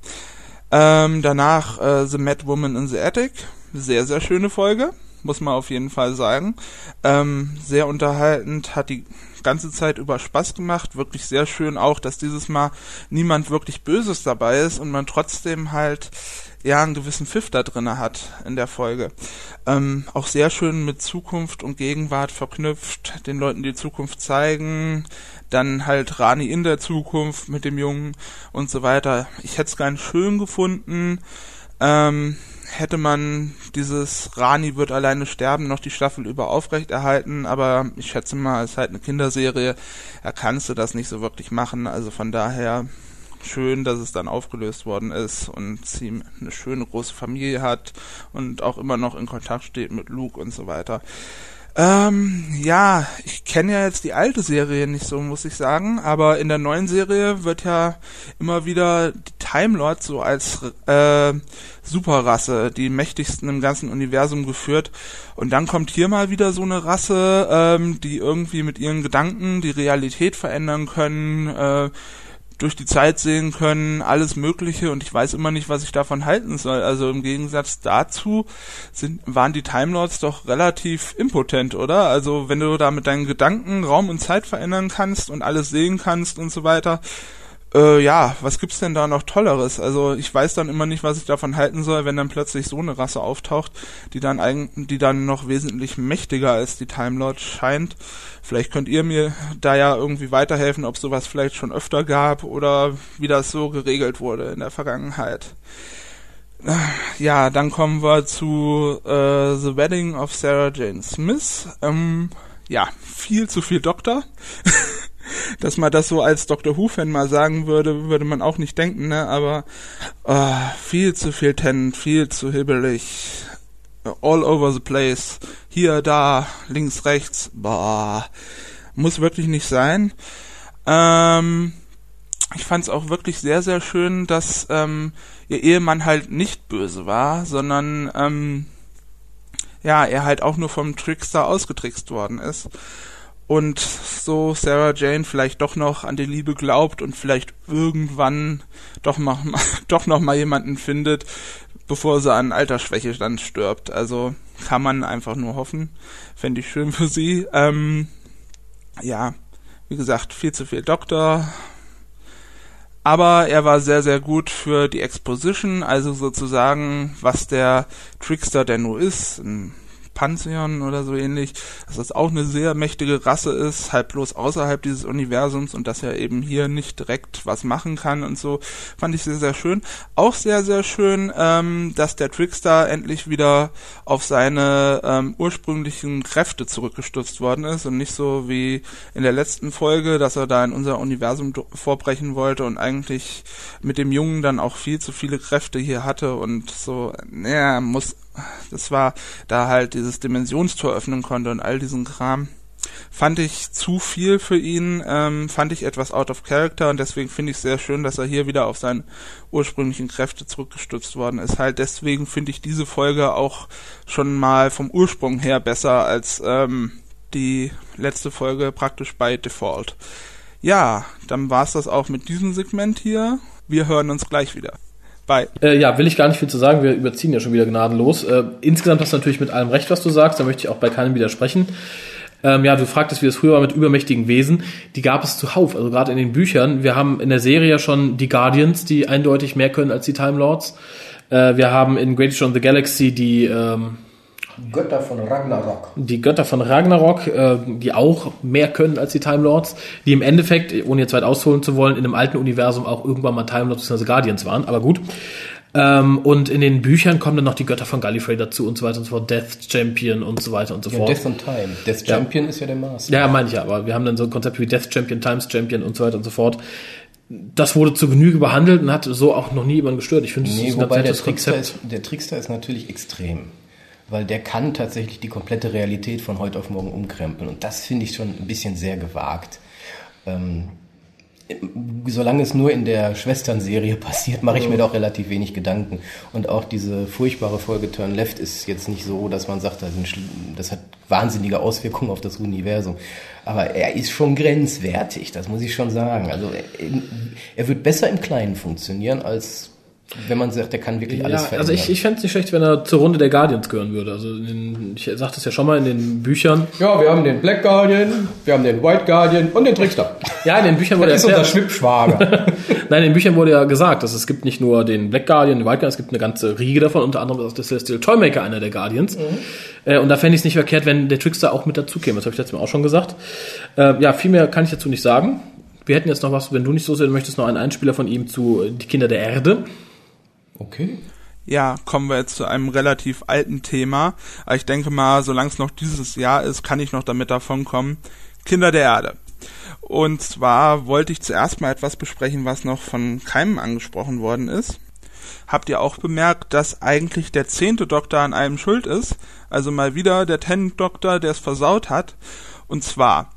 Ähm, danach äh, The Mad Woman in the Attic. Sehr, sehr schöne Folge muss man auf jeden Fall sagen. Ähm, sehr unterhaltend, hat die ganze Zeit über Spaß gemacht, wirklich sehr schön auch, dass dieses Mal niemand wirklich Böses dabei ist und man trotzdem halt ja einen gewissen Pfiff da drinne hat in der Folge. Ähm, auch sehr schön mit Zukunft und Gegenwart verknüpft, den Leuten die Zukunft zeigen, dann halt Rani in der Zukunft mit dem Jungen und so weiter. Ich hätte es ganz schön gefunden. Ähm, hätte man dieses Rani wird alleine sterben noch die Staffel über aufrechterhalten, aber ich schätze mal, es ist halt eine Kinderserie, da kannst du das nicht so wirklich machen, also von daher schön, dass es dann aufgelöst worden ist und sie eine schöne große Familie hat und auch immer noch in Kontakt steht mit Luke und so weiter. Ähm, ja, ich kenne ja jetzt die alte Serie nicht so, muss ich sagen, aber in der neuen Serie wird ja immer wieder die Time Lords so als äh, Superrasse, die mächtigsten im ganzen Universum geführt. Und dann kommt hier mal wieder so eine Rasse, ähm, die irgendwie mit ihren Gedanken die Realität verändern können, äh, durch die Zeit sehen können, alles Mögliche und ich weiß immer nicht, was ich davon halten soll. Also im Gegensatz dazu sind, waren die Time Lords doch relativ impotent, oder? Also wenn du da mit deinen Gedanken Raum und Zeit verändern kannst und alles sehen kannst und so weiter, äh, ja, was gibt's denn da noch Tolleres? Also ich weiß dann immer nicht, was ich davon halten soll, wenn dann plötzlich so eine Rasse auftaucht, die dann eigentlich, die dann noch wesentlich mächtiger als die Time Lord scheint. Vielleicht könnt ihr mir da ja irgendwie weiterhelfen, ob sowas vielleicht schon öfter gab oder wie das so geregelt wurde in der Vergangenheit. Ja, dann kommen wir zu äh, The Wedding of Sarah Jane Smith. Ähm, ja, viel zu viel Doktor. <laughs> dass man das so als Dr. Who-Fan mal sagen würde, würde man auch nicht denken, ne? Aber oh, viel zu viel Tennant, viel zu hibbelig. All over the place. Hier, da, links, rechts. Boah. Muss wirklich nicht sein. Ähm, ich fand es auch wirklich sehr, sehr schön, dass ähm, ihr Ehemann halt nicht böse war, sondern ähm, ja, er halt auch nur vom Trickster ausgetrickst worden ist und so Sarah Jane vielleicht doch noch an die Liebe glaubt und vielleicht irgendwann doch mal, <laughs> doch noch mal jemanden findet, bevor sie an Altersschwäche dann stirbt. Also kann man einfach nur hoffen. Fände ich schön für sie. Ähm, ja, Wie gesagt, viel zu viel Doktor. Aber er war sehr, sehr gut für die Exposition, also sozusagen, was der Trickster denn nur ist. Ein Pantheon oder so ähnlich, dass das auch eine sehr mächtige Rasse ist, halt bloß außerhalb dieses Universums und dass er eben hier nicht direkt was machen kann und so, fand ich sehr, sehr schön. Auch sehr, sehr schön, ähm, dass der Trickster endlich wieder auf seine ähm, ursprünglichen Kräfte zurückgestürzt worden ist und nicht so wie in der letzten Folge, dass er da in unser Universum vorbrechen wollte und eigentlich mit dem Jungen dann auch viel zu viele Kräfte hier hatte und so, naja, muss das war da halt dieses Dimensionstor öffnen konnte und all diesen Kram. Fand ich zu viel für ihn, ähm, fand ich etwas out of character und deswegen finde ich sehr schön, dass er hier wieder auf seine ursprünglichen Kräfte zurückgestützt worden ist. Halt deswegen finde ich diese Folge auch schon mal vom Ursprung her besser als ähm, die letzte Folge praktisch bei Default. Ja, dann war's das auch mit diesem Segment hier. Wir hören uns gleich wieder. Bye. Äh, ja, will ich gar nicht viel zu sagen. Wir überziehen ja schon wieder gnadenlos. Äh, insgesamt hast du natürlich mit allem recht, was du sagst. Da möchte ich auch bei keinem widersprechen. Ähm, ja, du fragtest, wie es früher war mit übermächtigen Wesen. Die gab es zuhauf, also gerade in den Büchern. Wir haben in der Serie ja schon die Guardians, die eindeutig mehr können als die Time Lords. Äh, wir haben in Greatest of the Galaxy die ähm, Götter von Ragnarok. Die Götter von Ragnarok, äh, die auch mehr können als die Time Lords, die im Endeffekt, ohne jetzt weit ausholen zu wollen, in einem alten Universum auch irgendwann mal Time Lords bzw. Guardians waren, aber gut. Ähm, und in den Büchern kommen dann noch die Götter von Gallifrey dazu und so weiter und so fort, Death Champion und so weiter und so ja, fort. Death und Time. Death Champion ja. ist ja der Master. Ja, meine ich ja, aber wir haben dann so ein Konzept wie Death Champion, Times Champion und so weiter und so fort. Das wurde zu Genüge behandelt und hat so auch noch nie jemanden gestört. Ich finde, nee, das ist wobei der Trickster ist, der Trickster ist natürlich extrem weil der kann tatsächlich die komplette Realität von heute auf morgen umkrempeln. Und das finde ich schon ein bisschen sehr gewagt. Ähm, solange es nur in der Schwesternserie <laughs> passiert, mache ich mir doch relativ wenig Gedanken. Und auch diese furchtbare Folge Turn Left ist jetzt nicht so, dass man sagt, das hat wahnsinnige Auswirkungen auf das Universum. Aber er ist schon grenzwertig, das muss ich schon sagen. Also er, er wird besser im Kleinen funktionieren als wenn man sagt, der kann wirklich alles ja, verändern. Also ich, ich fände es nicht schlecht, wenn er zur Runde der Guardians gehören würde. Also den, ich sagte es ja schon mal in den Büchern. Ja, wir haben den Black Guardian, wir haben den White Guardian und den Trickster. Ja, in den Büchern wurde das ist unser Schwippschwager. <laughs> Nein, in den Büchern wurde ja gesagt, dass es gibt nicht nur den Black Guardian, den White Guardian, es gibt eine ganze Riege davon, unter anderem ist auch der Celestial Toymaker einer der Guardians. Mhm. Äh, und da fände ich es nicht verkehrt, wenn der Trickster auch mit dazu käme. Das habe ich letztes Mal auch schon gesagt. Äh, ja, viel mehr kann ich dazu nicht sagen. Wir hätten jetzt noch was, wenn du nicht so sehen möchtest, noch einen Einspieler von ihm zu Die Kinder der Erde. Okay. Ja, kommen wir jetzt zu einem relativ alten Thema. Ich denke mal, solange es noch dieses Jahr ist, kann ich noch damit davon kommen. Kinder der Erde. Und zwar wollte ich zuerst mal etwas besprechen, was noch von keinem angesprochen worden ist. Habt ihr auch bemerkt, dass eigentlich der zehnte Doktor an allem schuld ist? Also mal wieder der Tenant Doktor, der es versaut hat. Und zwar,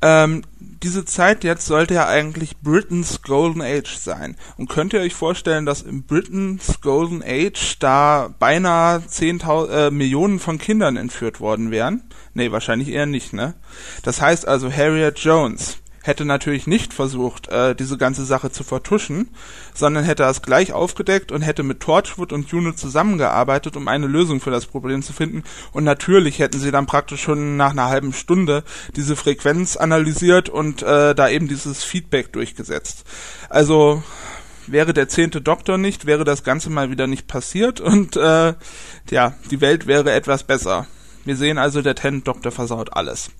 ähm, diese Zeit jetzt sollte ja eigentlich Britain's Golden Age sein. Und könnt ihr euch vorstellen, dass in Britain's Golden Age da beinahe 10.000 äh, Millionen von Kindern entführt worden wären? Nee, wahrscheinlich eher nicht, ne? Das heißt also Harriet Jones, hätte natürlich nicht versucht, äh, diese ganze Sache zu vertuschen, sondern hätte es gleich aufgedeckt und hätte mit Torchwood und Juno zusammengearbeitet, um eine Lösung für das Problem zu finden. Und natürlich hätten sie dann praktisch schon nach einer halben Stunde diese Frequenz analysiert und äh, da eben dieses Feedback durchgesetzt. Also wäre der zehnte Doktor nicht, wäre das Ganze mal wieder nicht passiert und äh, ja, die Welt wäre etwas besser. Wir sehen also, der Tenant Doktor versaut alles.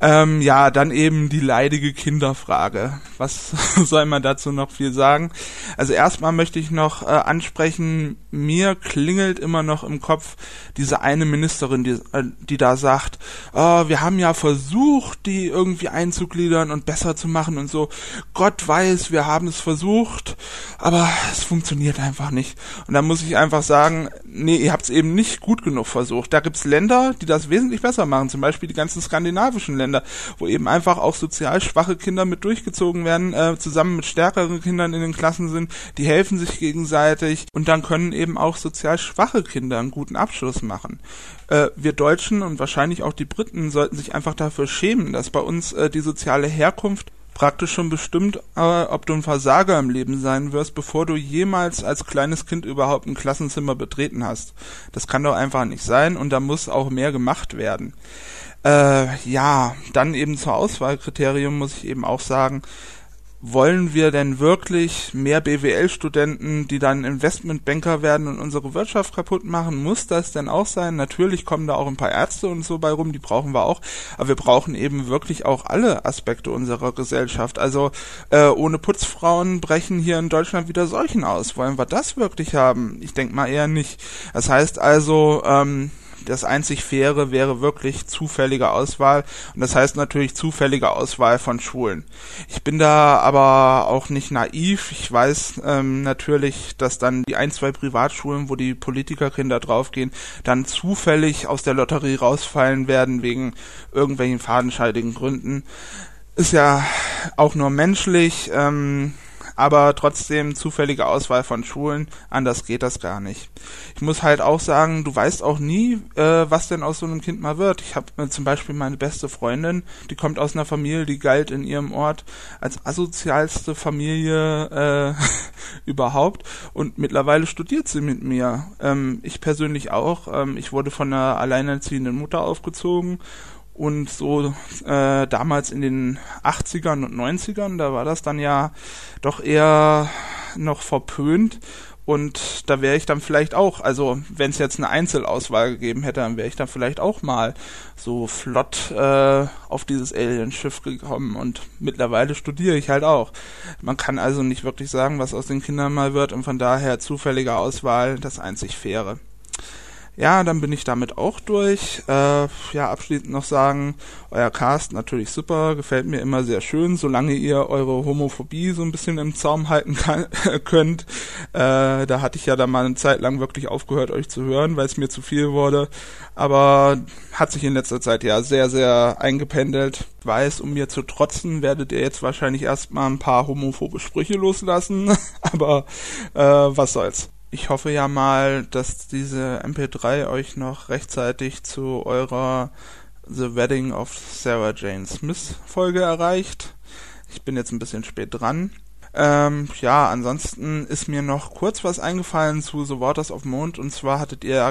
Ähm, ja, dann eben die leidige Kinderfrage. Was <laughs> soll man dazu noch viel sagen? Also erstmal möchte ich noch äh, ansprechen, mir klingelt immer noch im Kopf diese eine Ministerin, die, äh, die da sagt, oh, wir haben ja versucht, die irgendwie einzugliedern und besser zu machen und so. Gott weiß, wir haben es versucht, aber es funktioniert einfach nicht. Und da muss ich einfach sagen, nee, ihr habt es eben nicht gut genug versucht. Da gibt's Länder, die das wesentlich besser machen, zum Beispiel die ganzen skandinavischen Länder wo eben einfach auch sozial schwache Kinder mit durchgezogen werden, äh, zusammen mit stärkeren Kindern in den Klassen sind, die helfen sich gegenseitig und dann können eben auch sozial schwache Kinder einen guten Abschluss machen. Äh, wir Deutschen und wahrscheinlich auch die Briten sollten sich einfach dafür schämen, dass bei uns äh, die soziale Herkunft praktisch schon bestimmt, äh, ob du ein Versager im Leben sein wirst, bevor du jemals als kleines Kind überhaupt ein Klassenzimmer betreten hast. Das kann doch einfach nicht sein und da muss auch mehr gemacht werden. Äh, ja, dann eben zur Auswahlkriterium muss ich eben auch sagen, wollen wir denn wirklich mehr BWL-Studenten, die dann Investmentbanker werden und unsere Wirtschaft kaputt machen? Muss das denn auch sein? Natürlich kommen da auch ein paar Ärzte und so bei rum, die brauchen wir auch, aber wir brauchen eben wirklich auch alle Aspekte unserer Gesellschaft. Also äh, ohne Putzfrauen brechen hier in Deutschland wieder Seuchen aus. Wollen wir das wirklich haben? Ich denke mal eher nicht. Das heißt also, ähm, das einzig faire wäre wirklich zufällige Auswahl und das heißt natürlich zufällige Auswahl von Schulen. Ich bin da aber auch nicht naiv. Ich weiß ähm, natürlich, dass dann die ein, zwei Privatschulen, wo die Politikerkinder draufgehen, dann zufällig aus der Lotterie rausfallen werden wegen irgendwelchen fadenscheidigen Gründen. Ist ja auch nur menschlich. Ähm, aber trotzdem zufällige Auswahl von Schulen, anders geht das gar nicht. Ich muss halt auch sagen, du weißt auch nie, äh, was denn aus so einem Kind mal wird. Ich habe äh, zum Beispiel meine beste Freundin, die kommt aus einer Familie, die galt in ihrem Ort als asozialste Familie äh, <laughs> überhaupt und mittlerweile studiert sie mit mir. Ähm, ich persönlich auch. Ähm, ich wurde von einer alleinerziehenden Mutter aufgezogen und so äh, damals in den 80ern und 90ern, da war das dann ja doch eher noch verpönt. Und da wäre ich dann vielleicht auch, also wenn es jetzt eine Einzelauswahl gegeben hätte, dann wäre ich dann vielleicht auch mal so flott äh, auf dieses Alien-Schiff gekommen. Und mittlerweile studiere ich halt auch. Man kann also nicht wirklich sagen, was aus den Kindern mal wird und von daher zufällige Auswahl das einzig faire. Ja, dann bin ich damit auch durch. Äh, ja, abschließend noch sagen, euer Cast natürlich super, gefällt mir immer sehr schön, solange ihr eure Homophobie so ein bisschen im Zaum halten kann, <laughs> könnt. Äh, da hatte ich ja dann mal eine Zeit lang wirklich aufgehört, euch zu hören, weil es mir zu viel wurde. Aber hat sich in letzter Zeit ja sehr, sehr eingependelt. Weiß, um mir zu trotzen, werdet ihr jetzt wahrscheinlich erstmal ein paar homophobe Sprüche loslassen. <laughs> Aber äh, was soll's ich hoffe ja mal, dass diese MP3 euch noch rechtzeitig zu eurer The Wedding of Sarah Jane Smith Folge erreicht. Ich bin jetzt ein bisschen spät dran. Ähm, ja, ansonsten ist mir noch kurz was eingefallen zu The Waters of Mond und zwar hattet ihr ja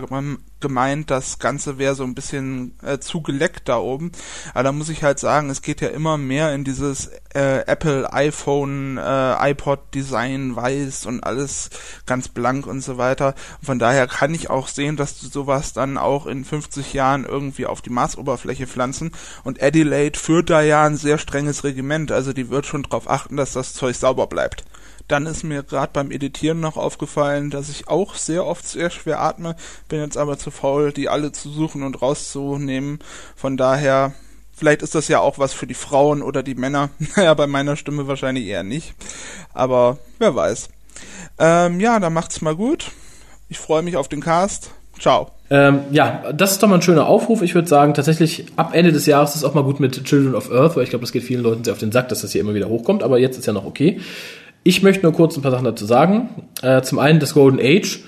gemeint, das Ganze wäre so ein bisschen äh, zu geleckt da oben. Aber da muss ich halt sagen, es geht ja immer mehr in dieses äh, Apple iPhone, äh, iPod Design weiß und alles ganz blank und so weiter. Von daher kann ich auch sehen, dass du sowas dann auch in 50 Jahren irgendwie auf die Marsoberfläche pflanzen. Und Adelaide führt da ja ein sehr strenges Regiment, also die wird schon darauf achten, dass das Zeug sauber bleibt. Dann ist mir gerade beim Editieren noch aufgefallen, dass ich auch sehr oft sehr schwer atme, bin jetzt aber zu faul, die alle zu suchen und rauszunehmen. Von daher, vielleicht ist das ja auch was für die Frauen oder die Männer. <laughs> Naja, bei meiner Stimme wahrscheinlich eher nicht. Aber wer weiß. Ähm, ja, dann macht's mal gut. Ich freue mich auf den Cast. Ciao. Ähm, ja, das ist doch mal ein schöner Aufruf. Ich würde sagen, tatsächlich ab Ende des Jahres ist es auch mal gut mit Children of Earth, weil ich glaube, das geht vielen Leuten sehr auf den Sack, dass das hier immer wieder hochkommt, aber jetzt ist ja noch okay. Ich möchte nur kurz ein paar Sachen dazu sagen. Äh, zum einen das Golden Age.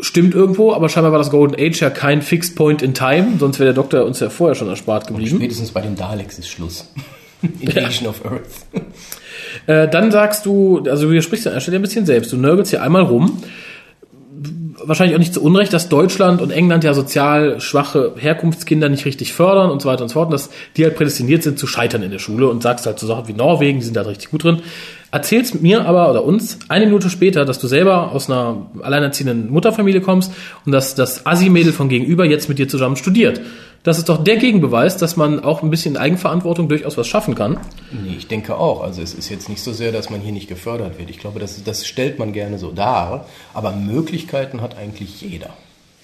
Stimmt irgendwo, aber scheinbar war das Golden Age ja kein Fixed Point in Time, sonst wäre der Doktor uns ja vorher schon erspart geblieben. Und spätestens bei den Daleks ist Schluss. <laughs> Invasion ja. of Earth. <laughs> Äh, dann sagst du, also du sprichst an der Stelle ein bisschen selbst, du nörgelst hier einmal rum wahrscheinlich auch nicht zu Unrecht, dass Deutschland und England ja sozial schwache Herkunftskinder nicht richtig fördern und so weiter und so fort, und dass die halt prädestiniert sind zu scheitern in der Schule und sagst halt so Sachen wie Norwegen, die sind da richtig gut drin. Erzählst mir aber oder uns eine Minute später, dass du selber aus einer alleinerziehenden Mutterfamilie kommst und dass das Assi-Mädel von gegenüber jetzt mit dir zusammen studiert. Das ist doch der Gegenbeweis, dass man auch ein bisschen Eigenverantwortung durchaus was schaffen kann. Nee, ich denke auch. Also es ist jetzt nicht so sehr, dass man hier nicht gefördert wird. Ich glaube, das, das stellt man gerne so dar. Aber Möglichkeiten hat eigentlich jeder.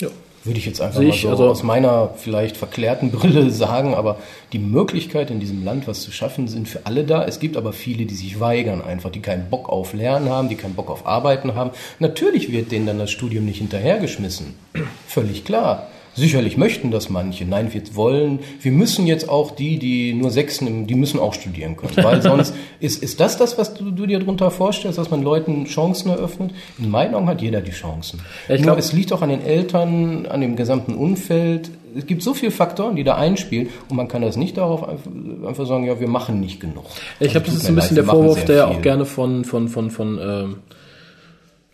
Ja. Würde ich jetzt einfach ich, mal so also aus meiner vielleicht verklärten <laughs> Brille sagen, aber die Möglichkeit in diesem Land was zu schaffen sind für alle da. Es gibt aber viele, die sich weigern einfach, die keinen Bock auf Lernen haben, die keinen Bock auf Arbeiten haben. Natürlich wird denen dann das Studium nicht hinterhergeschmissen. <clears throat> Völlig klar. Sicherlich möchten das manche. Nein, wir wollen, wir müssen jetzt auch die, die nur Sechsen, die müssen auch studieren können. <laughs> Weil sonst ist, ist das das, was du, du dir darunter vorstellst, dass man Leuten Chancen eröffnet? In meinen Augen hat jeder die Chancen. Ja, ich glaube, es liegt auch an den Eltern, an dem gesamten Umfeld. Es gibt so viele Faktoren, die da einspielen und man kann das nicht darauf einfach, sagen, ja, wir machen nicht genug. Ich glaube, das ist ein bisschen leid, der Vorwurf, der ja auch gerne von, von, von, von, ähm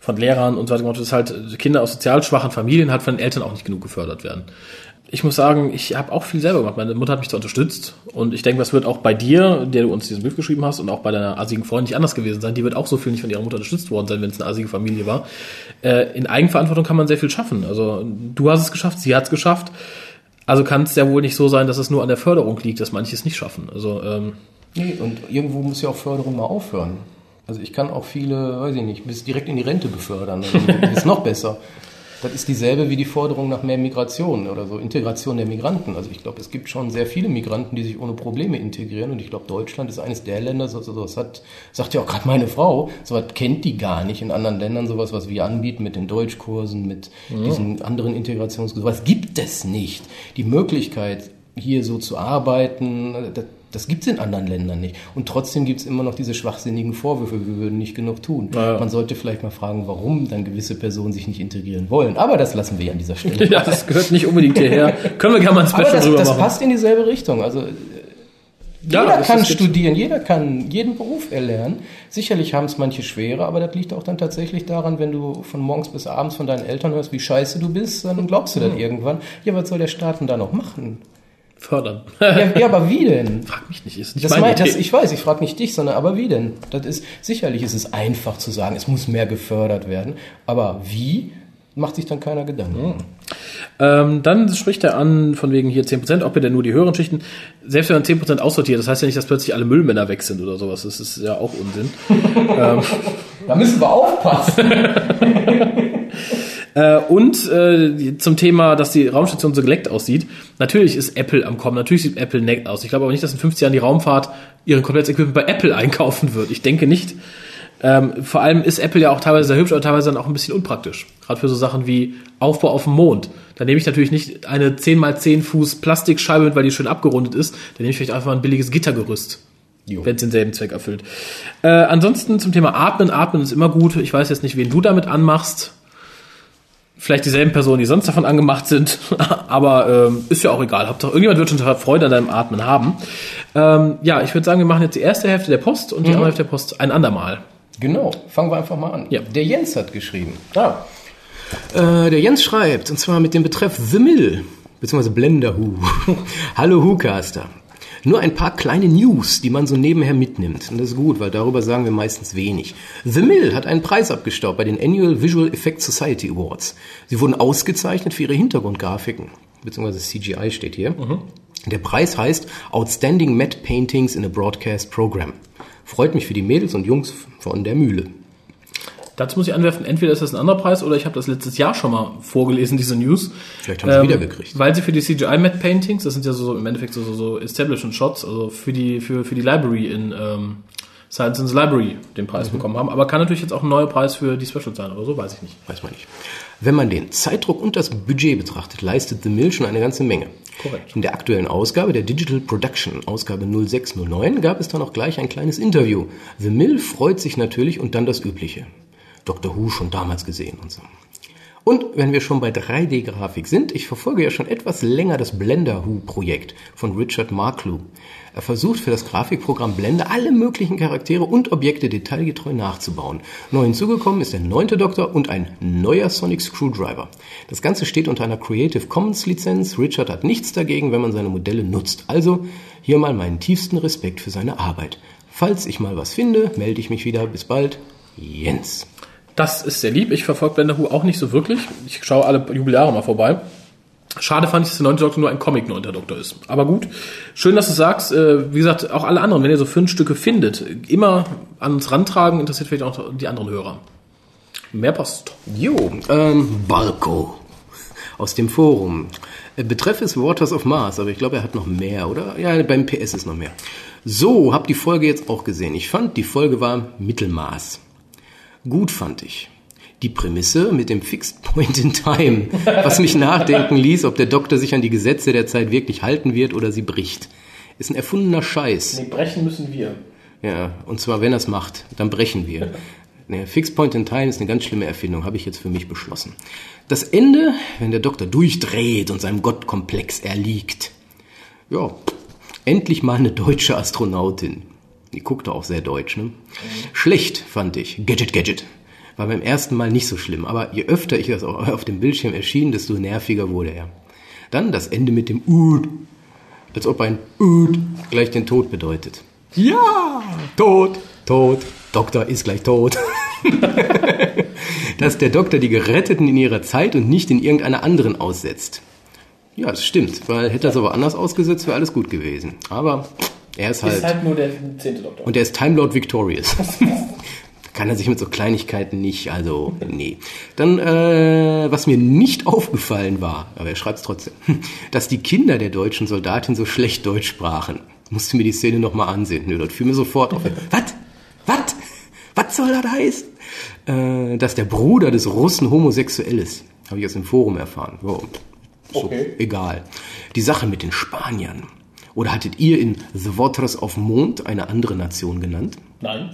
von Lehrern und so weiter, dass halt Kinder aus sozial schwachen Familien halt von den Eltern auch nicht genug gefördert werden. Ich muss sagen, ich habe auch viel selber gemacht. Meine Mutter hat mich da unterstützt und ich denke, das wird auch bei dir, der du uns diesen Brief geschrieben hast und auch bei deiner assigen Freundin nicht anders gewesen sein. Die wird auch so viel nicht von ihrer Mutter unterstützt worden sein, wenn es eine assige Familie war. Äh, in Eigenverantwortung kann man sehr viel schaffen. Also du hast es geschafft, sie hat es geschafft. Also kann es ja wohl nicht so sein, dass es nur an der Förderung liegt, dass manche es nicht schaffen. Also ähm, Nee, und irgendwo muss ja auch Förderung mal aufhören. Also ich kann auch viele, weiß ich nicht, bis direkt in die Rente befördern. Das ist noch besser. Das ist dieselbe wie die Forderung nach mehr Migration oder so, Integration der Migranten. Also ich glaube, es gibt schon sehr viele Migranten, die sich ohne Probleme integrieren. Und ich glaube, Deutschland ist eines der Länder, so, so, das hat, sagt ja auch gerade meine Frau, sowas kennt die gar nicht in anderen Ländern, sowas, was wir anbieten mit den Deutschkursen, mit ja. diesen anderen Integrationskursen. Sowas gibt es nicht. Die Möglichkeit, hier so zu arbeiten, das, das gibt es in anderen Ländern nicht. Und trotzdem gibt es immer noch diese schwachsinnigen Vorwürfe, wir würden nicht genug tun. Ja. Man sollte vielleicht mal fragen, warum dann gewisse Personen sich nicht integrieren wollen. Aber das lassen wir ja an dieser <laughs> Stelle. ja, das gehört nicht unbedingt hierher. Können wir gerne mal ein Special Aber das, drüber das machen. passt in dieselbe Richtung. Also jeder Ja, das kann studieren, jeder kann jeden Beruf erlernen. Sicherlich haben es manche schwerer, aber das liegt auch dann tatsächlich daran, wenn du von morgens bis abends von deinen Eltern hörst, wie scheiße du bist, dann glaubst du das Hm. irgendwann. Ja, was soll der Staat denn da noch machen? Fördern. Ja, ja aber wie denn? Frag mich nicht, ist nicht Das meine mein, das, ich weiß, ich frage nicht dich, sondern aber wie denn? Das ist sicherlich ist es einfach zu sagen, es muss mehr gefördert werden, aber wie macht sich dann keiner Gedanken. Ähm, dann spricht er an, von wegen hier 10%, ob er denn nur die höheren Schichten, selbst wenn man 10% aussortiert, das heißt ja nicht, dass plötzlich alle Müllmänner weg sind oder sowas. Das ist ja auch Unsinn. <laughs> ähm, Da müssen wir aufpassen. <laughs> Äh, und äh, zum Thema, dass die Raumstation so geleckt aussieht. Natürlich ist Apple am Kommen, natürlich sieht Apple nett aus. Ich glaube aber nicht, dass in 50 Jahren die Raumfahrt ihren komplettes Equipment bei Apple <laughs> einkaufen wird. Ich denke nicht. Ähm, vor allem ist Apple ja auch teilweise sehr hübsch, aber teilweise dann auch ein bisschen unpraktisch. Gerade für so Sachen wie Aufbau auf dem Mond. Da nehme ich natürlich nicht eine 10 x 10 Fuß Plastikscheibe mit, weil die schön abgerundet ist. Da nehme ich vielleicht einfach mal ein billiges Gittergerüst. Wenn es denselben Zweck erfüllt. Äh, ansonsten zum Thema Atmen. Atmen ist immer gut. Ich weiß jetzt nicht, wen du damit anmachst. Vielleicht dieselben Personen, die sonst davon angemacht sind. <laughs> Aber ähm, ist ja auch egal. Hauptsache, irgendjemand wird schon Freude an deinem Atmen haben. Ähm, ja, ich würde sagen, wir machen jetzt die erste Hälfte der Post und die andere Hälfte der Post ein andermal. Genau, fangen wir einfach mal an. Ja. Der Jens hat geschrieben. Ah. Äh, der Jens schreibt, und zwar mit dem Betreff The Mill, beziehungsweise Blender Who. <laughs> Hallo Whocaster. Nur ein paar kleine News, die man so nebenher mitnimmt. Und das ist gut, weil darüber sagen wir meistens wenig. The Mill hat einen Preis abgestaubt bei den Annual Visual Effects Society Awards. Sie wurden ausgezeichnet für ihre Hintergrundgrafiken, beziehungsweise CGI steht hier. Der Preis heißt Outstanding Matte Paintings in a Broadcast Program. Freut mich für die Mädels und Jungs von der Mühle. Dazu muss ich anwerfen, entweder ist das ein anderer Preis oder ich habe das letztes Jahr schon mal vorgelesen, diese News. Vielleicht haben sie wiedergekriegt. Weil sie für die CGI Matte Paintings, das sind ja so, im Endeffekt so, so, so Establishment Shots, also für die, für, für die Library in ähm, Science in the Library den Mhm. Preis bekommen haben. Aber kann natürlich jetzt auch ein neuer Preis für die Special sein oder so, weiß ich nicht. Weiß man nicht. Wenn man den Zeitdruck und das Budget betrachtet, leistet The Mill schon eine ganze Menge. Korrekt. In der aktuellen Ausgabe der Digital Production, Ausgabe 0609, gab es dann auch gleich ein kleines Interview. The Mill freut sich natürlich und dann das Übliche. Dr. Who schon damals gesehen und so. Und wenn wir schon bei 3D-Grafik sind, ich verfolge ja schon etwas länger das Blender Who-Projekt von Richard Marklew. Er versucht für das Grafikprogramm Blender alle möglichen Charaktere und Objekte detailgetreu nachzubauen. Neu hinzugekommen ist der neunte Doktor und ein neuer Sonic Screwdriver. Das Ganze steht unter einer Creative Commons Lizenz. Richard hat nichts dagegen, wenn man seine Modelle nutzt. Also hier mal meinen tiefsten Respekt für seine Arbeit. Falls ich mal was finde, melde ich mich wieder. Bis bald. Jens. Das ist sehr lieb. Ich verfolge Blender Who auch nicht so wirklich. Ich schaue alle Jubiläare mal vorbei. Schade fand ich, dass der neunte Doktor nur ein Comic neunter Doktor ist. Aber gut. Schön, dass du sagst. Äh, wie gesagt, auch alle anderen, wenn ihr so fünf Stücke findet, immer an uns rantragen, interessiert vielleicht auch die anderen Hörer. Mehr Post. Jo, ähm, Balko aus dem Forum. Äh, Betreff ist Waters of Mars, aber ich glaube, er hat noch mehr, oder? Ja, beim PS ist noch mehr. So, hab die Folge jetzt auch gesehen. Ich fand, die Folge war Mittelmaß. Gut fand ich. Die Prämisse mit dem Fixed Point in Time, was mich nachdenken ließ, ob der Doktor sich an die Gesetze der Zeit wirklich halten wird oder sie bricht. Ist ein erfundener Scheiß. brechen müssen wir. Ja, und zwar, wenn er es macht, dann brechen wir. <laughs> Ne, Fixed Point in Time ist eine ganz schlimme Erfindung, habe ich jetzt für mich beschlossen. Das Ende, wenn der Doktor durchdreht und seinem Gottkomplex erliegt. Ja, endlich mal eine deutsche Astronautin. Die guckte auch sehr deutsch, ne? Schlecht, fand ich. Gadget, Gadget. War beim ersten Mal nicht so schlimm, aber je öfter ich das auf dem Bildschirm erschien, desto nerviger wurde er. Dann das Ende mit dem Ud, als ob ein Ud gleich den Tod bedeutet. Ja, tot, tot, Doktor ist gleich tot. <laughs> Dass der Doktor die Geretteten in ihrer Zeit und nicht in irgendeiner anderen aussetzt. Ja, das stimmt, weil hätte das aber anders ausgesetzt, wäre alles gut gewesen. Aber er ist halt. Ist halt nur der zehnte Doktor. Und er ist Time Lord Victorious. <laughs> Kann er sich mit so Kleinigkeiten nicht, also nee. Dann, äh, was mir nicht aufgefallen war, aber er schreibt es trotzdem, <laughs> dass die Kinder der deutschen Soldatin so schlecht Deutsch sprachen. Musste mir die Szene nochmal ansehen. Nö, das fiel mir sofort auf. <laughs> Was? Was? Was soll das heißen? Äh, dass der Bruder des Russen homosexuell ist. Habe ich aus dem Forum erfahren. Oh, so, Okay. egal. Die Sache mit den Spaniern. Oder hattet ihr in The Waters of Mond eine andere Nation genannt? Nein.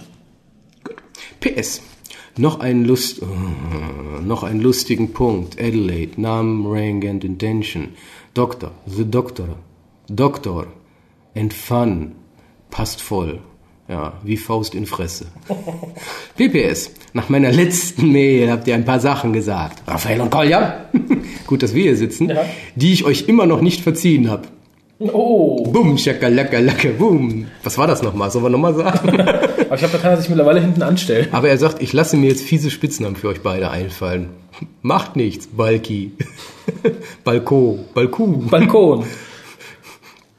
PS. Noch einen, Lust, äh, noch einen lustigen Punkt. Adelaide, Namen, Rank and Intention. Doctor, The Doctor. Doctor. And Fun. Passt voll. Ja, wie Faust in Fresse. <laughs> PPS. Nach meiner letzten Mail habt ihr ein paar Sachen gesagt. Raphael und Kolja. <laughs> Gut, dass wir hier sitzen. Ja. Die ich euch immer noch nicht verziehen habe. Oh. Bum, schakalaka, laka, bum. Was war das nochmal? Sollen wir nochmal sagen? <laughs> Aber ich glaube, da kann er sich mittlerweile hinten anstellen. Aber er sagt, ich lasse mir jetzt fiese Spitznamen für euch beide einfallen. Macht nichts, Balki. <laughs> Balko, Balku. Balkon. <laughs>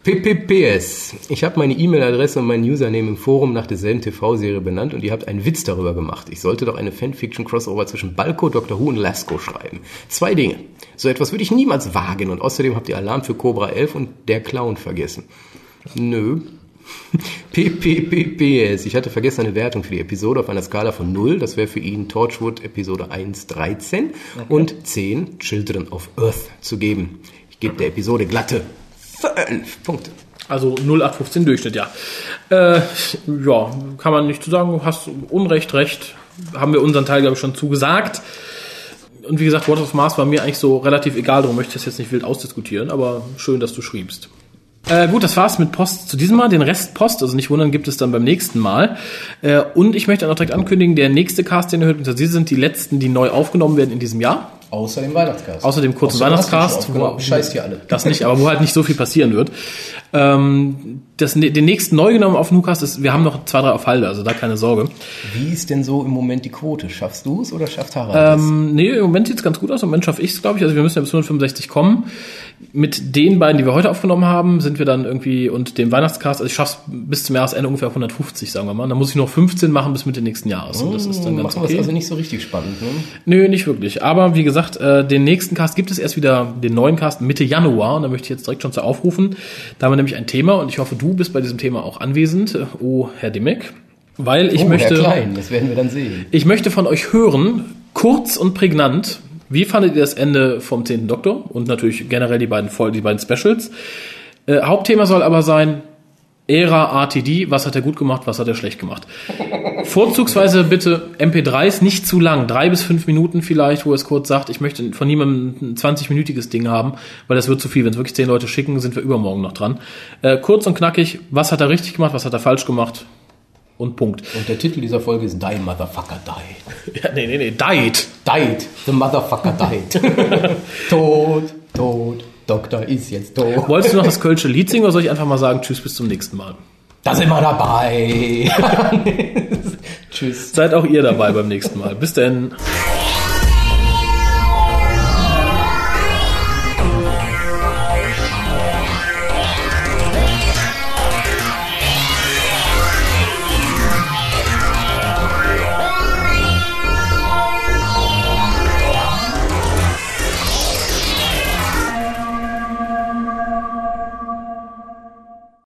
PPPS. Ich habe meine E-Mail-Adresse und meinen Username im Forum nach derselben TV-Serie benannt und ihr habt einen Witz darüber gemacht. Ich sollte doch eine Fanfiction-Crossover zwischen Balko, Dr. Who und Lasco schreiben. Zwei Dinge. So etwas würde ich niemals wagen und außerdem habt ihr Alarm für Cobra 11 und der Clown vergessen. Nö. <laughs> PPPPS. Ich hatte vergessen eine Wertung für die Episode auf einer Skala von 0. Das wäre für ihn Torchwood Episode 1 13 und 10 Children of Earth zu geben. Ich gebe der Episode glatte 5 Punkte. Also 0815 Durchschnitt, ja. Äh, ja, kann man nicht zu sagen, du hast Unrecht, Recht. Haben wir unseren Teil, glaube ich, schon zugesagt. Und wie gesagt, What of Mars war mir eigentlich so relativ egal, darum möchte ich das jetzt nicht wild ausdiskutieren, aber schön, dass du schriebst. Äh, gut, das war's mit Post zu diesem Mal. Den Rest Post, also nicht wundern, gibt es dann beim nächsten Mal. Äh, und ich möchte auch direkt ankündigen, der nächste Cast, den ihr hört, beziehungsweise Sie sind die letzten, die neu aufgenommen werden in diesem Jahr. Außer dem Weihnachtscast. Außer dem kurzen Außer Weihnachtscast. aufgenommen. Scheißt ihr alle. Das nicht, aber wo halt nicht so viel passieren wird. Ähm, das, den nächsten neu genommen auf Nukast ist, wir haben noch zwei, drei auf Halde, also da keine Sorge. Wie ist denn so im Moment die Quote? Schaffst du es oder schafft Harald es? Ähm, nee, im Moment sieht's ganz gut aus. Im Moment schaffe ich es, glaube ich. Also wir müssen ja bis 165 kommen. Mit den beiden, die wir heute aufgenommen haben, sind wir dann irgendwie und dem Weihnachtscast, also ich schaff's bis zum Jahresende ungefähr auf 150, sagen wir mal. Dann muss ich noch 15 machen bis Mitte nächsten Jahres. Und das ist dann ganz wir es okay. also nicht so richtig spannend, ne? Nö, nicht wirklich. Aber wie gesagt, äh, den nächsten Cast gibt es erst wieder, den neuen Cast Mitte Januar. Und da möchte ich jetzt direkt schon zu aufrufen. Da haben wir nämlich ein Thema und ich hoffe, du bist bei diesem Thema auch anwesend, oh Herr Dimmeck. Weil ich oh, möchte. Herr Klein, das werden wir dann sehen. Ich möchte von euch hören, kurz und prägnant, wie fandet ihr das Ende vom 10. Doktor und natürlich generell die beiden die beiden Specials? Äh, Hauptthema soll aber sein Ära RTD, was hat er gut gemacht, was hat er schlecht gemacht. <laughs> Vorzugsweise bitte MP3s nicht zu lang, drei bis fünf Minuten vielleicht, wo es kurz sagt, ich möchte von niemandem ein 20-minütiges Ding haben, weil das wird zu viel. Wenn es wirklich zehn Leute schicken, sind wir übermorgen noch dran. Äh, kurz und knackig, was hat er richtig gemacht, was hat er falsch gemacht und Punkt. Und der Titel dieser Folge ist Die Motherfucker Died. <laughs> Ja, nee, nee, nee, died. Died. The Motherfucker Died. <laughs> tot, tot. Doktor ist jetzt tot. Wolltest du noch das Kölsche Lied singen oder soll ich einfach mal sagen, tschüss, bis zum nächsten Mal? Da sind wir dabei. <laughs> Tschüss. Seid auch ihr dabei beim nächsten Mal. Bis denn.